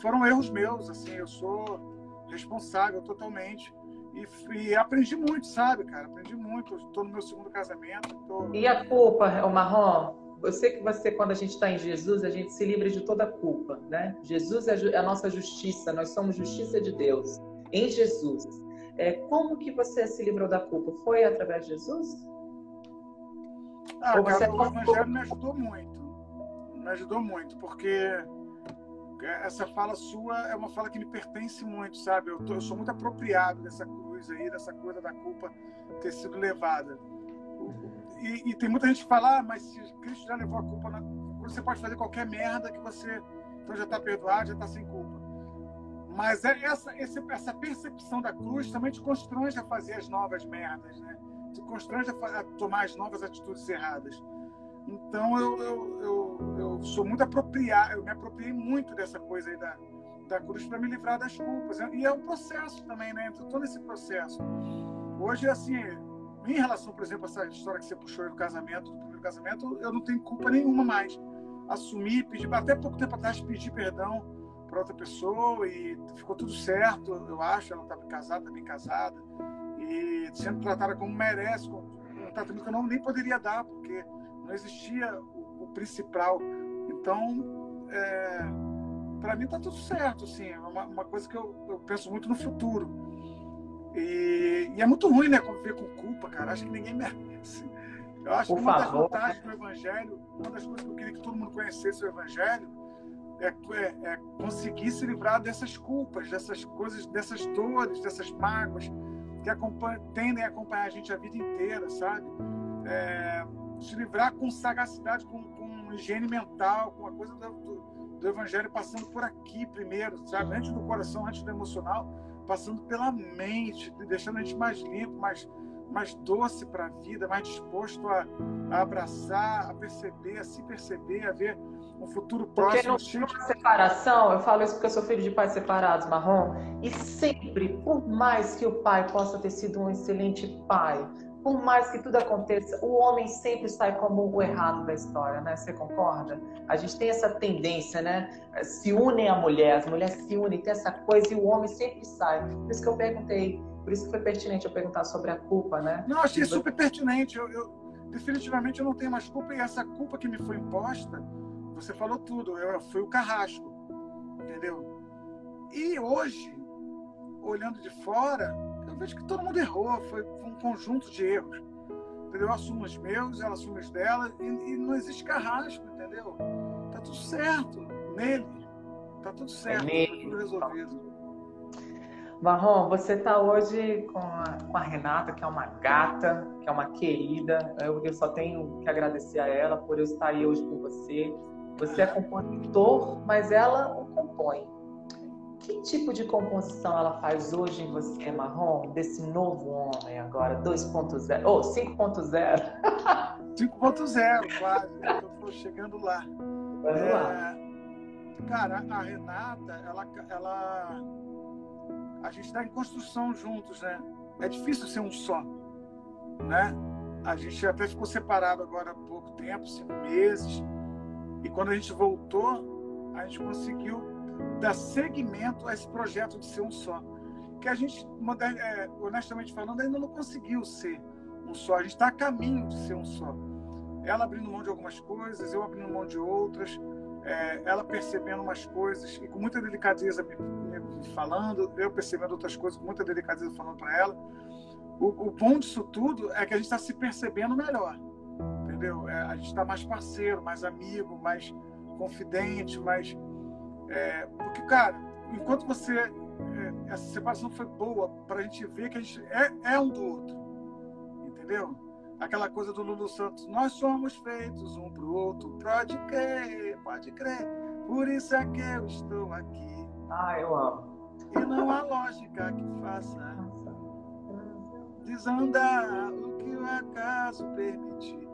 foram erros meus, assim, eu sou responsável totalmente. E, e aprendi muito, sabe, cara? Aprendi muito. Estou no meu segundo casamento. Tô... E a culpa, o Marrom? Eu sei que você, quando a gente está em Jesus, a gente se livra de toda culpa, né? Jesus é a nossa justiça, nós somos justiça de Deus em Jesus. É, como que você se livrou da culpa? Foi através de Jesus? Ah, Ou cara, o Evangelho me ajudou muito me ajudou muito, porque essa fala sua é uma fala que me pertence muito, sabe? Eu, tô, eu sou muito apropriado dessa cruz aí, dessa coisa da culpa ter sido levada. E, e tem muita gente que fala, ah, mas se Cristo já levou a culpa, na... você pode fazer qualquer merda que você então já está perdoado, já está sem culpa. Mas é essa, essa percepção da cruz também te constrange a fazer as novas merdas, né? Te constrange a tomar as novas atitudes erradas. Então eu, eu, eu, eu, sou muito apropriado, eu me apropriei muito dessa coisa aí da, da cruz para me livrar das culpas. E é um processo também, né? Eu estou nesse processo. Hoje, assim, em relação, por exemplo, a essa história que você puxou do casamento, do primeiro casamento, eu não tenho culpa nenhuma mais. Assumi, pedi, até pouco tempo atrás pedi perdão para outra pessoa e ficou tudo certo, eu acho. Ela estava casada, bem casada, e sendo tratada como merece, com um tratamento que eu não, nem poderia dar, porque não existia o, o principal. Então, é, para mim está tudo certo, assim, é uma, uma coisa que eu, eu, penso muito no futuro. E, e, é muito ruim, né, conviver com culpa, cara. Acho que ninguém merece. Eu acho Por que uma favor. das vantagens do Evangelho, uma das coisas que eu queria que todo mundo conhecesse o Evangelho, é, é, é conseguir se livrar dessas culpas, dessas coisas, dessas dores, dessas mágoas que tendem a acompanhar a gente a vida inteira, sabe? É, se livrar com sagacidade, com, com higiene mental, com a coisa do, do, do, Evangelho passando por aqui primeiro, sabe? Antes do coração, antes do emocional, passando pela mente, deixando a gente mais limpo, mais, mais doce para a vida, mais disposto a, a, abraçar, a perceber, a se perceber, a ver um futuro próximo. Porque não uma separação, eu falo isso porque eu sou filho de pais separados, marrom, e sempre, por mais que o pai possa ter sido um excelente pai, por mais que tudo aconteça, o homem sempre sai como o errado da história, né? Você concorda? A gente tem essa tendência, né? Se unem a mulher, as mulheres se unem, tem essa coisa e o homem sempre sai. Por isso que eu perguntei, por isso que foi pertinente eu perguntar sobre a culpa, né? Não, achei super pertinente. Eu, eu, definitivamente eu não tenho mais culpa e essa culpa que me foi imposta, você falou tudo, eu fui o carrasco, entendeu? E hoje, olhando de fora, eu vejo que todo mundo errou, foi um conjunto de erros. Entendeu? Eu assumo os meus, ela assume os dela, e, e não existe carrasco, entendeu? Tá tudo certo nele. Tá tudo certo, é tá tudo resolvido. Marrom, você está hoje com a, com a, Renata, que é uma gata, que é uma querida. Eu, eu, só tenho que agradecer a ela por eu estar aí hoje com você. Você é compositor, mas ela o compõe. Que tipo de composição ela faz hoje em você, Marrom, desse novo homem agora, 2.0, ou oh, 5.0? 5.0, quase. Estou chegando lá. Vamos é, lá. Cara, a Renata, ela, ela, a gente está em construção juntos, né? É difícil ser um só, né? A gente até ficou separado agora há pouco tempo, cinco meses. E quando a gente voltou, a gente conseguiu dar seguimento a esse projeto de ser um só. Que a gente, é, honestamente falando, ainda não conseguiu ser um só. A gente está a caminho de ser um só. Ela abrindo mão de algumas coisas, eu abrindo mão de outras, é, ela percebendo umas coisas e com muita delicadeza me, me, falando, eu percebendo outras coisas com muita delicadeza falando para ela. O, o, bom disso tudo é que a gente está se percebendo melhor, entendeu? É, a gente está mais parceiro, mais amigo, mais confidente, mais é, porque, cara, enquanto você. É, essa separação foi boa para a gente ver que a gente é, é um do outro. Entendeu? Aquela coisa do Lulu Santos, nós somos feitos um pro outro. Pode crer, pode crer. Por isso é que eu estou aqui. Ah, eu amo. E não há lógica que faça desandar o que o acaso permitir.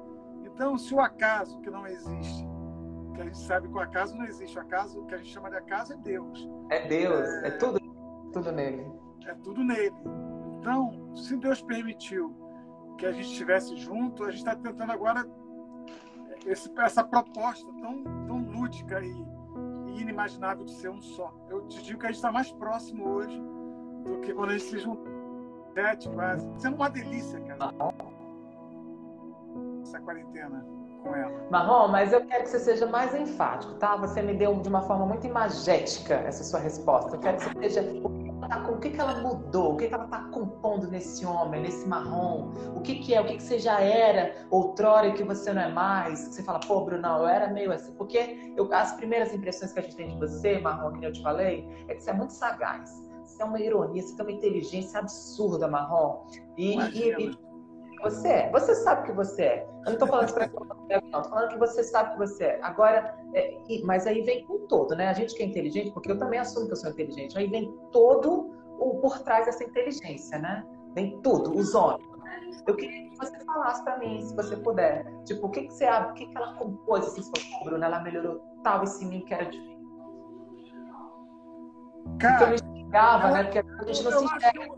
Então, se o acaso que não existe que a gente sabe que o acaso não existe. O acaso, o que a gente chama de acaso é Deus. É Deus, é, é tudo, tudo nele. É tudo nele. Então, se Deus permitiu que a gente estivesse junto, a gente está tentando agora esse, essa proposta tão, tão lúdica e, e, inimaginável de ser um só. Eu te digo que a gente está mais próximo hoje do que quando a gente se juntou. Sete, quase. Sendo uma delícia, cara. Essa quarentena com ela. Marrom, mas eu quero que você seja mais enfático, tá? Você me deu de uma forma muito imagética essa sua resposta. Eu quero que você seja tá o que, que ela mudou, o que, que ela está compondo nesse homem, nesse marrom, o que, que é, o que, que você já era outrora e que você não é mais, que você fala, pô, Brunão, eu era meio assim, porque eu, as primeiras impressões que a gente tem de você, marrom, que eu te falei, é que você é muito sagaz, você é uma ironia, você tem uma inteligência absurda, marrom, e, e, e você é. Você sabe que você é. Eu não estou falando para não, estou falando que você sabe que você é. Agora, é, mas aí vem com todo, né? A gente que é inteligente, porque eu também assumo que eu sou inteligente, aí vem todo o por trás dessa inteligência, né? Vem tudo, os homens. Eu queria que você falasse para mim, se você puder. Tipo, o que, que você abre, o que, que ela compôs assim, sua Bruna? Ela melhorou tal esse mim que era difícil. Cara, eu me enxergava, né? Porque a gente não se enxerga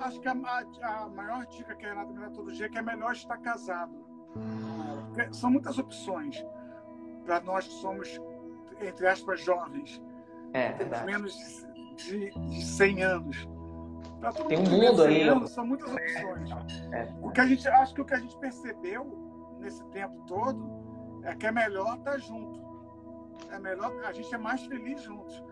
acho que a, a, maior dica que a Renata me dá todo dia é que é melhor estar casado. Porque são muitas opções para nós que somos, entre aspas, jovens. É, verdade. Menos de, de 100 anos. Tem um mundo aí. Anos, são muitas opções. É. O que a gente, acho que o que a gente percebeu nesse tempo todo é que é melhor estar junto. É melhor, a gente é mais feliz juntos.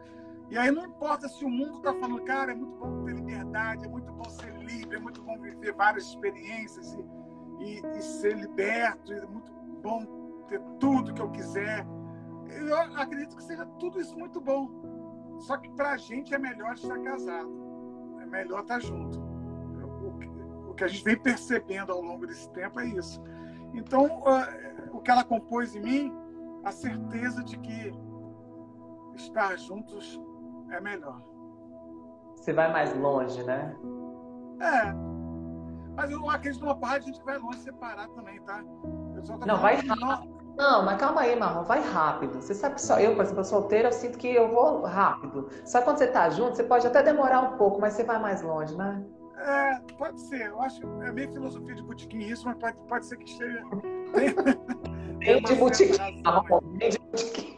E aí não importa se o mundo está falando, cara, é muito bom ter liberdade, é muito bom ser livre, é muito bom viver várias experiências e, e, e ser liberto, é muito bom ter tudo que eu quiser. Eu acredito que seja tudo isso muito bom. Só que para a gente é melhor estar casado, é melhor estar junto. O que a gente vem percebendo ao longo desse tempo é isso. Então, o que ela compôs em mim, a certeza de que estar juntos é melhor. Você vai mais longe, né? É. Mas eu acredito numa porrada de gente que vai longe separar também, tá? não, vai rápido. Não, mas calma aí, Marrom, vai rápido. Você sabe que só eu, por exemplo, solteira, eu sinto que eu vou rápido. Só quando você tá junto, você pode até demorar um pouco, mas você vai mais longe, né? É, pode ser. Eu acho que é meio filosofia de botequim isso, mas pode, pode ser que esteja. [laughs] Tem, de botequim, Marrom, de botequim.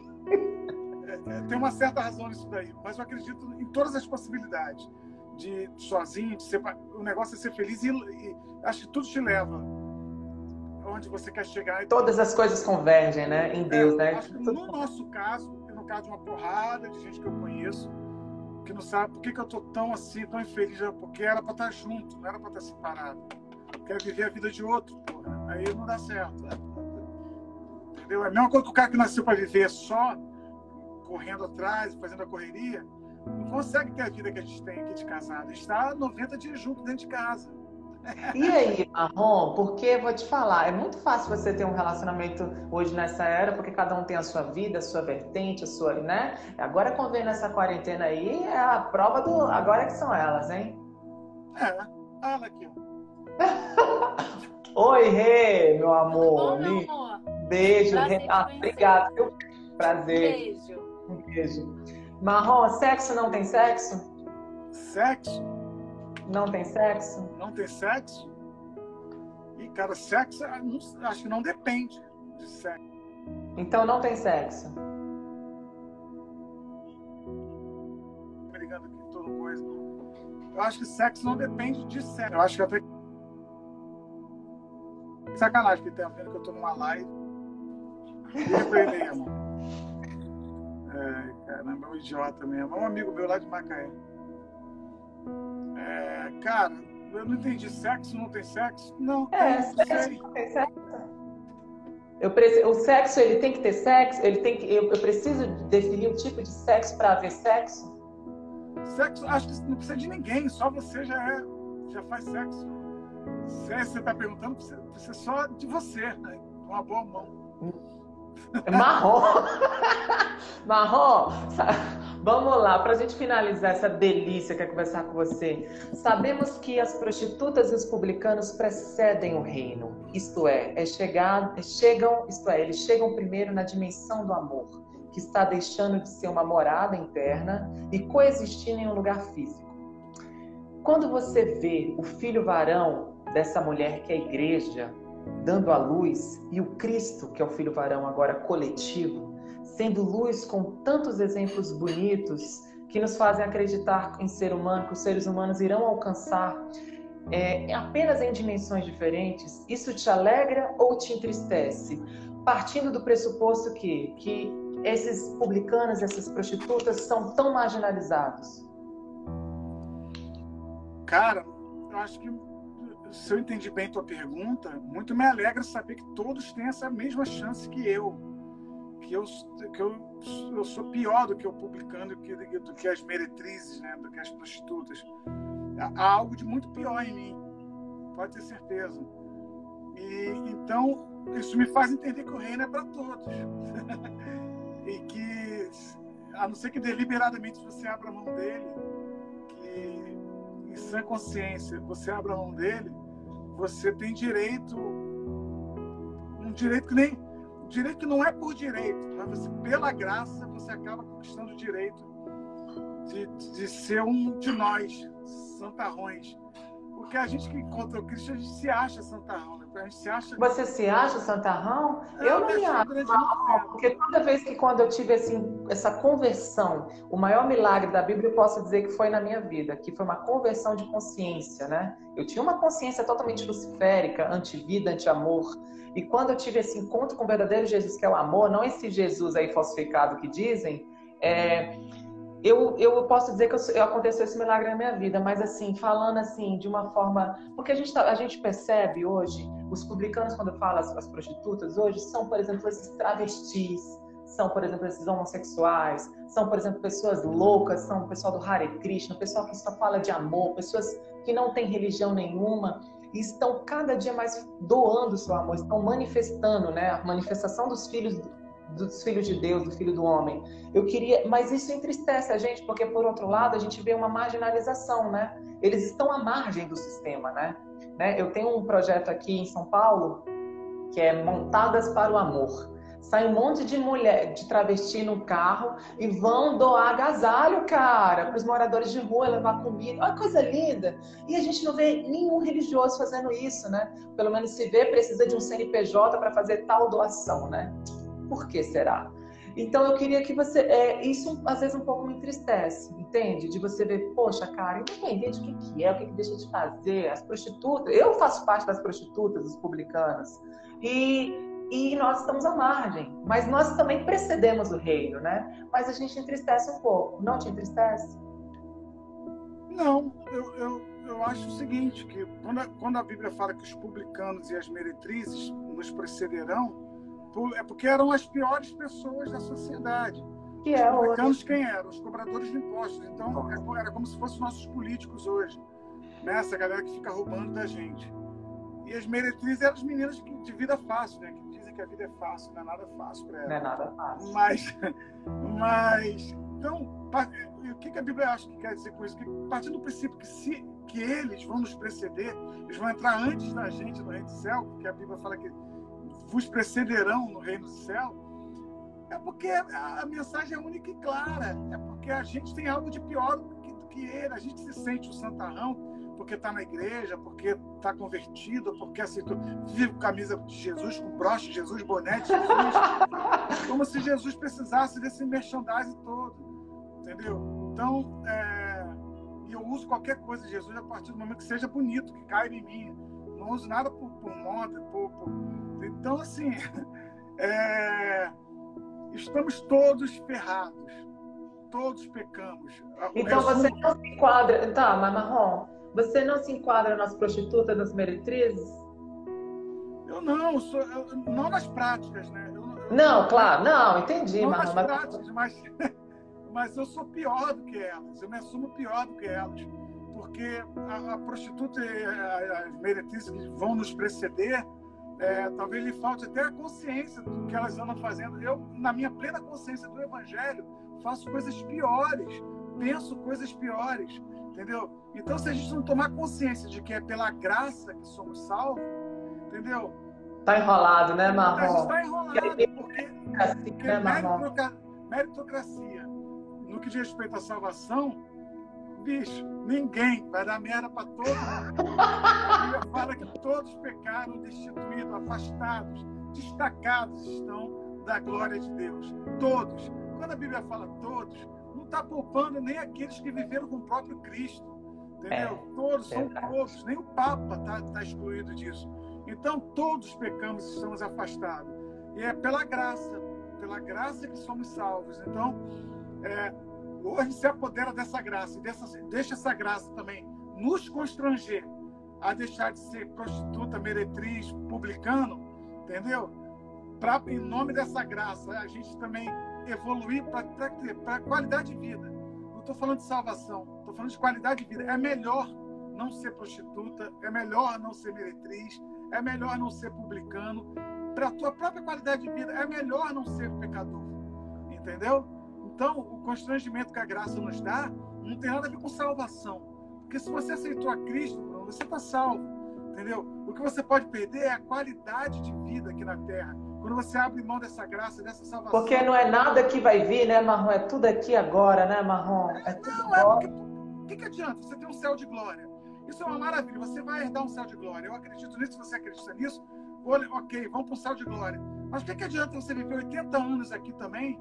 É, tem uma certa razão nisso daí, mas eu acredito em todas as possibilidades de sozinho, de ser, o negócio é ser feliz e, e acho que tudo te leva onde você quer chegar. Todas as coisas convergem, né, em Deus, é, né? Acho que no nosso caso, no caso de uma porrada de gente que eu conheço, que não sabe por que, que eu tô tão assim, tão infeliz, porque era para estar junto, não era para estar separado. Quer viver a vida de outro, porra. Aí não dá certo. Entendeu? É a mesma coisa que o cara que nasceu para viver só correndo atrás, fazendo a correria, não consegue ter a vida que a gente tem aqui de casado. A gente está 90 dias junto dentro de casa. E aí, Marrom, porque vou te falar, é muito fácil você ter um relacionamento hoje nessa era, porque cada um tem a sua vida, a sua vertente, a sua, né? Agora quando vem nessa quarentena aí, é a prova do. Agora que são elas, hein? É, olha aqui. [laughs] Oi, Rê, meu amor. Bom, meu amor. Beijo, Rê. Ah, obrigado. Prazer. Beijo. Um beijo. Marrom, sexo não tem sexo? Sexo? Não tem sexo? Não tem sexo? E, cara, sexo acho que não depende de sexo. Então não tem sexo? Brigando aqui, toda coisa. Eu acho que sexo não depende de sexo. Eu acho que até. Sacanagem, porque tá vendo que eu tô numa live. Pra ele É, caramba, é um idiota mesmo. É um amigo meu lá de Macaé. É, cara, eu não entendi. Sexo não tem sexo? Não, é, não sexo não tem sexo. Eu preciso, o sexo ele tem que ter sexo? Ele tem que, eu, eu preciso definir um tipo de sexo para haver sexo? Sexo, acho que não precisa de ninguém, só você já é, já faz sexo. Se você está perguntando, precisa só de você, né? uma boa mão. Hum. [laughs] Marrom. [laughs] Marrom, vamos lá, para a gente finalizar essa delícia que é conversar com você. Sabemos que as prostitutas e os publicanos precedem o reino, isto é, é chegar, é, chegam, isto é, eles chegam primeiro na dimensão do amor, que está deixando de ser uma morada interna e coexistindo em um lugar físico. Quando você vê o filho varão dessa mulher que é a igreja, dando a luz, e o Cristo, que é o Filho Varão, agora coletivo, sendo luz com tantos exemplos bonitos que nos fazem acreditar em ser humano, que os seres humanos irão alcançar é, apenas em dimensões diferentes, isso te alegra ou te entristece? Partindo do pressuposto que, que esses publicanos, essas prostitutas são tão marginalizados? Cara, eu acho que se eu entendi bem tua pergunta, muito me alegra saber que todos têm essa mesma chance que eu. Que eu, que eu, eu sou pior do que o publicano, do que, do que as meretrizes, né? do que as prostitutas. Há algo de muito pior em mim, pode ter certeza. E então, isso me faz entender que o reino é para todos. [laughs] e que, a não ser que deliberadamente você abra a mão dele, que sã consciência você abra mão dele, você tem direito, um direito que nem, direito que não é por direito, mas você, pela graça você acaba conquistando o direito de, de ser um de nós, santarrões. Porque a gente que encontra o Cristo, a gente se acha santarrão. Né? A gente se acha... Você se acha santarrão? É, eu não me acho. Porque toda vez que quando eu tive assim, essa conversão, o maior milagre da Bíblia eu posso dizer que foi na minha vida, que foi uma conversão de consciência, né? Eu tinha uma consciência totalmente luciférica, anti-vida, anti-amor. E quando eu tive esse encontro com o verdadeiro Jesus, que é o amor, não esse Jesus aí falsificado que dizem, é, eu, eu posso dizer que eu, eu, aconteceu esse milagre na minha vida, mas assim, falando assim, de uma forma. Porque a gente, tá, a gente percebe hoje, os publicanos, quando falam as, as prostitutas, hoje são, por exemplo, esses travestis, são, por exemplo, esses homossexuais, são, por exemplo, pessoas loucas, são o pessoal do Hare Krishna, pessoal que só fala de amor, pessoas que não têm religião nenhuma e estão cada dia mais doando o seu amor, estão manifestando, né, a manifestação dos filhos dos filhos de Deus, do filho do homem. Eu queria, mas isso entristece a gente, porque por outro lado a gente vê uma marginalização, né? Eles estão à margem do sistema, né? né? Eu tenho um projeto aqui em São Paulo que é Montadas para o Amor. Sai um monte de mulher, de travesti no carro e vão doar agasalho, cara, para os moradores de rua, levar comida. Olha que coisa linda! E a gente não vê nenhum religioso fazendo isso, né? Pelo menos se vê, precisa de um CNPJ para fazer tal doação, né? Por que será? Então eu queria que você. É, isso às vezes um pouco me entristece, entende? De você ver, poxa, cara, independente do que, que é, o que, que deixa de fazer, as prostitutas. Eu faço parte das prostitutas, dos publicanos. E, e nós estamos à margem. Mas nós também precedemos o reino, né? Mas a gente entristece um pouco. Não te entristece? Não, eu, eu, eu acho o seguinte, que quando a, quando a Bíblia fala que os publicanos e as meretrizes nos precederão, é porque eram as piores pessoas da sociedade. Que é os publicanos quem eram? Os cobradores de impostos. Então é era como se fossem nossos políticos hoje. Né? Essa galera que fica roubando da gente. E as meretrizes eram as meninas de vida fácil, né? Que dizem que a vida é fácil, não é nada fácil para elas. Não é nada fácil. Mas, [laughs] mas então, o que a Bíblia acha que quer dizer com isso? Que partindo do princípio que se que eles vão nos preceder, eles vão entrar antes da gente no reino do céu, porque a Bíblia fala que vos precederão no reino do céu, é porque a, mensagem é única e clara. É porque a gente tem algo de pior do que, do que ele. A gente se sente o santarrão porque está na igreja, porque está convertido, porque aceitou, vive com camisa de Jesus, com broche Jesus, boné de Jesus. [laughs] como se Jesus precisasse desse merchandising todo. Entendeu? Então, é, eu uso qualquer coisa de Jesus a partir do momento que seja bonito, que caiba em mim. Não uso nada por, por moda, por, por então, assim, [laughs] é... estamos todos ferrados. Todos pecamos. Então, você não se enquadra. Tá, mas Marrom, você não se enquadra nas prostitutas, nas meretrizes? Eu não, sou, eu, não nas práticas, né? Eu, não, claro, não, entendi, não Marrom. Nas práticas, mas, [laughs] mas eu sou pior do que elas. Eu me assumo pior do que elas. Porque a, a prostituta e as meretrizes que vão nos preceder é, talvez lhe falte até a consciência do que elas andam fazendo. Eu, na minha plena consciência do Evangelho, faço coisas piores, penso coisas piores, entendeu? Então, se a gente não tomar consciência de que é pela graça que somos salvos, entendeu? Tá enrolado, né, Marrom? A gente está enrolado, porque, porque né, meritocracia, meritocracia, no que diz respeito à salvação, bicho, ninguém vai dar merda para todo mundo. A Bíblia fala que todos pecaram, destituídos, afastados, destacados estão da glória de Deus. Todos. Quando a Bíblia fala todos, não está poupando nem aqueles que viveram com o próprio Cristo. Entendeu? É, todos, são todos. Nem o Papa está tá excluído disso. Então, todos pecamos e estamos afastados. E é pela graça, pela graça que somos salvos. Então, é, hoje se apodera dessa graça e dessa, deixa essa graça também nos constranger a deixar de ser prostituta, meretriz, publicano, entendeu? Para, em nome dessa graça, a gente também evoluir para qualidade de vida. Não estou falando de salvação, estou falando de qualidade de vida. É melhor não ser prostituta, é melhor não ser meretriz, é melhor não ser publicano. Para a tua própria qualidade de vida, é melhor não ser pecador. Entendeu? Então, o constrangimento que a graça nos dá não tem nada a ver com salvação. Porque se você aceitou a Cristo, você está salvo. Entendeu? O que você pode perder é a qualidade de vida aqui na Terra. Quando você abre mão dessa graça, dessa salvação. Porque não é nada que vai vir, né, Marrom? É tudo aqui agora, né, Marrom? É tudo não, é porque. O que, que adianta? Você tem um céu de glória. Isso é uma maravilha. Você vai herdar um céu de glória. Eu acredito nisso. Se você acredita nisso, ok, vamos para um céu de glória. Mas o que, que adianta você viver 80 anos aqui também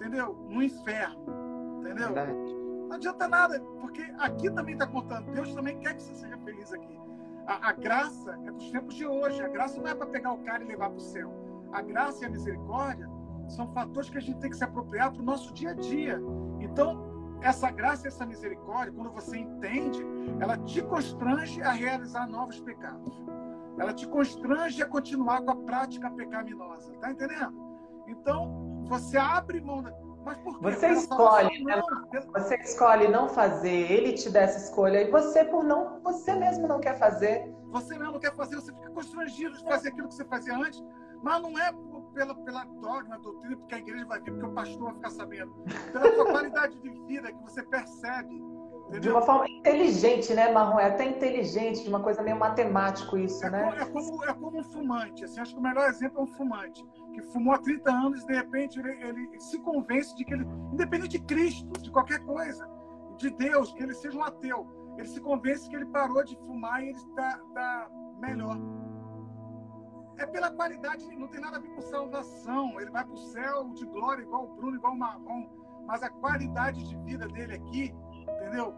entendeu? No inferno, entendeu? Verdade. Não adianta nada, porque aqui também está contando. Deus também quer que você seja feliz aqui. A, a graça é dos tempos de hoje. A graça não é para pegar o cara e levar para o céu. A graça e a misericórdia são fatores que a gente tem que se apropriar para o nosso dia a dia. Então, essa graça, essa misericórdia, quando você entende, ela te constrange a realizar novos pecados. Ela te constrange a continuar com a prática pecaminosa. Tá entendendo? Então, você abre mão da. Mas por quê? Você escolhe, né? você escolhe não fazer, ele te dá essa escolha e você por não, você mesmo não quer fazer. Você mesmo não quer fazer, você fica constrangido de fazer aquilo que você fazia antes, mas não é pela, pela dogma, doutrina, porque a igreja vai vir, porque o pastor vai ficar sabendo. Pela sua [laughs] qualidade de vida que você percebe. Entendeu? De uma forma inteligente, né, Marrom? É até inteligente, de uma coisa meio matemático isso, é né? Como, é, como, é como um fumante. Assim, acho que o melhor exemplo é um fumante, que fumou há 30 anos e de repente ele, ele se convence de que ele, independente de Cristo, de qualquer coisa, de Deus, que ele seja um ateu, ele se convence que ele parou de fumar e ele está, está melhor é pela qualidade, não tem nada a ver com salvação. Ele vai para o céu de glória, igual o Bruno, igual o Marrom. Mas a qualidade de vida dele aqui, entendeu?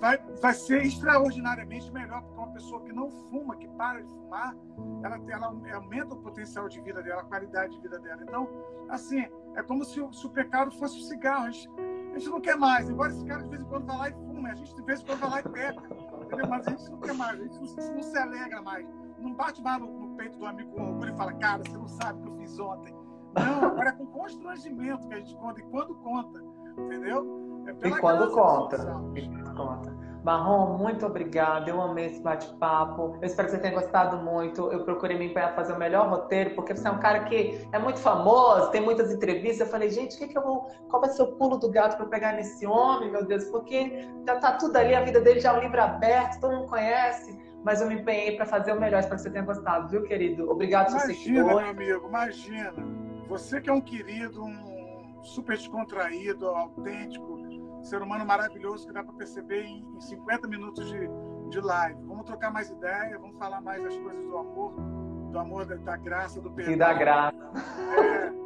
Vai, vai ser extraordinariamente melhor, porque uma pessoa que não fuma, que para de fumar, ela, ela aumenta o potencial de vida dela, a qualidade de vida dela. Então, assim, é como se o, se o pecado fosse o cigarro. A gente, a gente não quer mais, embora esse cara de vez em quando vá lá e fume, a gente de vez em quando vai lá e pega, entendeu? Mas a gente não quer mais, a gente não, não se alegra mais não bate mais no, no, peito do amigo com orgulho e fala, cara, você não sabe o que eu fiz ontem. Não, agora é com constrangimento que a gente conta, e quando conta, entendeu? É e quando conta. E quando conta. Marrom, muito obrigada. Eu amei esse bate-papo. Eu espero que você tenha gostado muito. Eu procurei me empenhar a fazer o melhor roteiro, porque você é um cara que é muito famoso, tem muitas entrevistas. Eu falei, gente, que que eu vou... qual vai ser o pulo do gato para pegar nesse homem, meu Deus? Porque já tá tudo ali, a vida dele já é um livro aberto, todo mundo conhece mas eu me empenhei para fazer o melhor. Espero que você tenha gostado, viu, querido? Obrigado imagina, você que meu amigo, imagina. Você que é um querido, um super descontraído, autêntico, ser humano maravilhoso que dá para perceber em, em 50 minutos de, de live. Vamos trocar mais ideia, vamos falar mais das coisas do amor, do amor, da, da graça, do perdão. E da graça.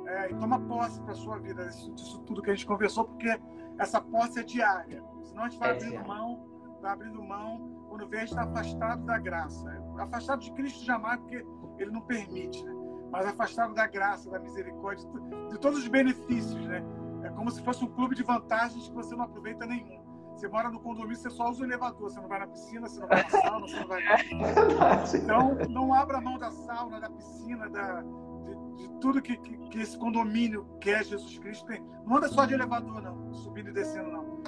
É, é, e toma posse para sua vida disso, disso, tudo que a gente conversou, porque essa posse é diária. Senão a gente vai é abrindo mão, vai abrindo mão quando vê, a gente está afastado da graça. Afastado de Cristo jamais, porque ele não permite, né? Mas afastado da graça, da misericórdia, de todos os benefícios, né? É como se fosse um clube de vantagens que você não aproveita nenhum. Você mora no condomínio, você só usa o elevador, você não vai na piscina, você não vai na sauna, você não vai. É então, não abra mão da sauna, da piscina, da, de, de tudo que, que, que, esse condomínio quer Jesus Cristo tem. Não anda só de elevador, não, subindo e descendo, não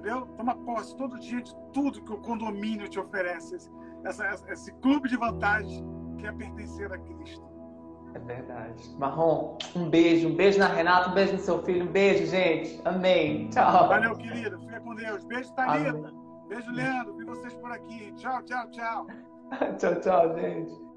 entendeu? Toma posse todo dia de tudo que o condomínio te oferece, esse, essa, esse clube de vantagem que é pertencer a Cristo. É verdade. Marrom, um beijo, um beijo na Renata, um beijo no seu filho, um beijo, gente. Amém. Tchau. Valeu, querido. Fica com Deus. Beijo, Thalita. Beijo, Leandro. Vi vocês por aqui. Tchau, tchau, tchau. [laughs] tchau, tchau, gente.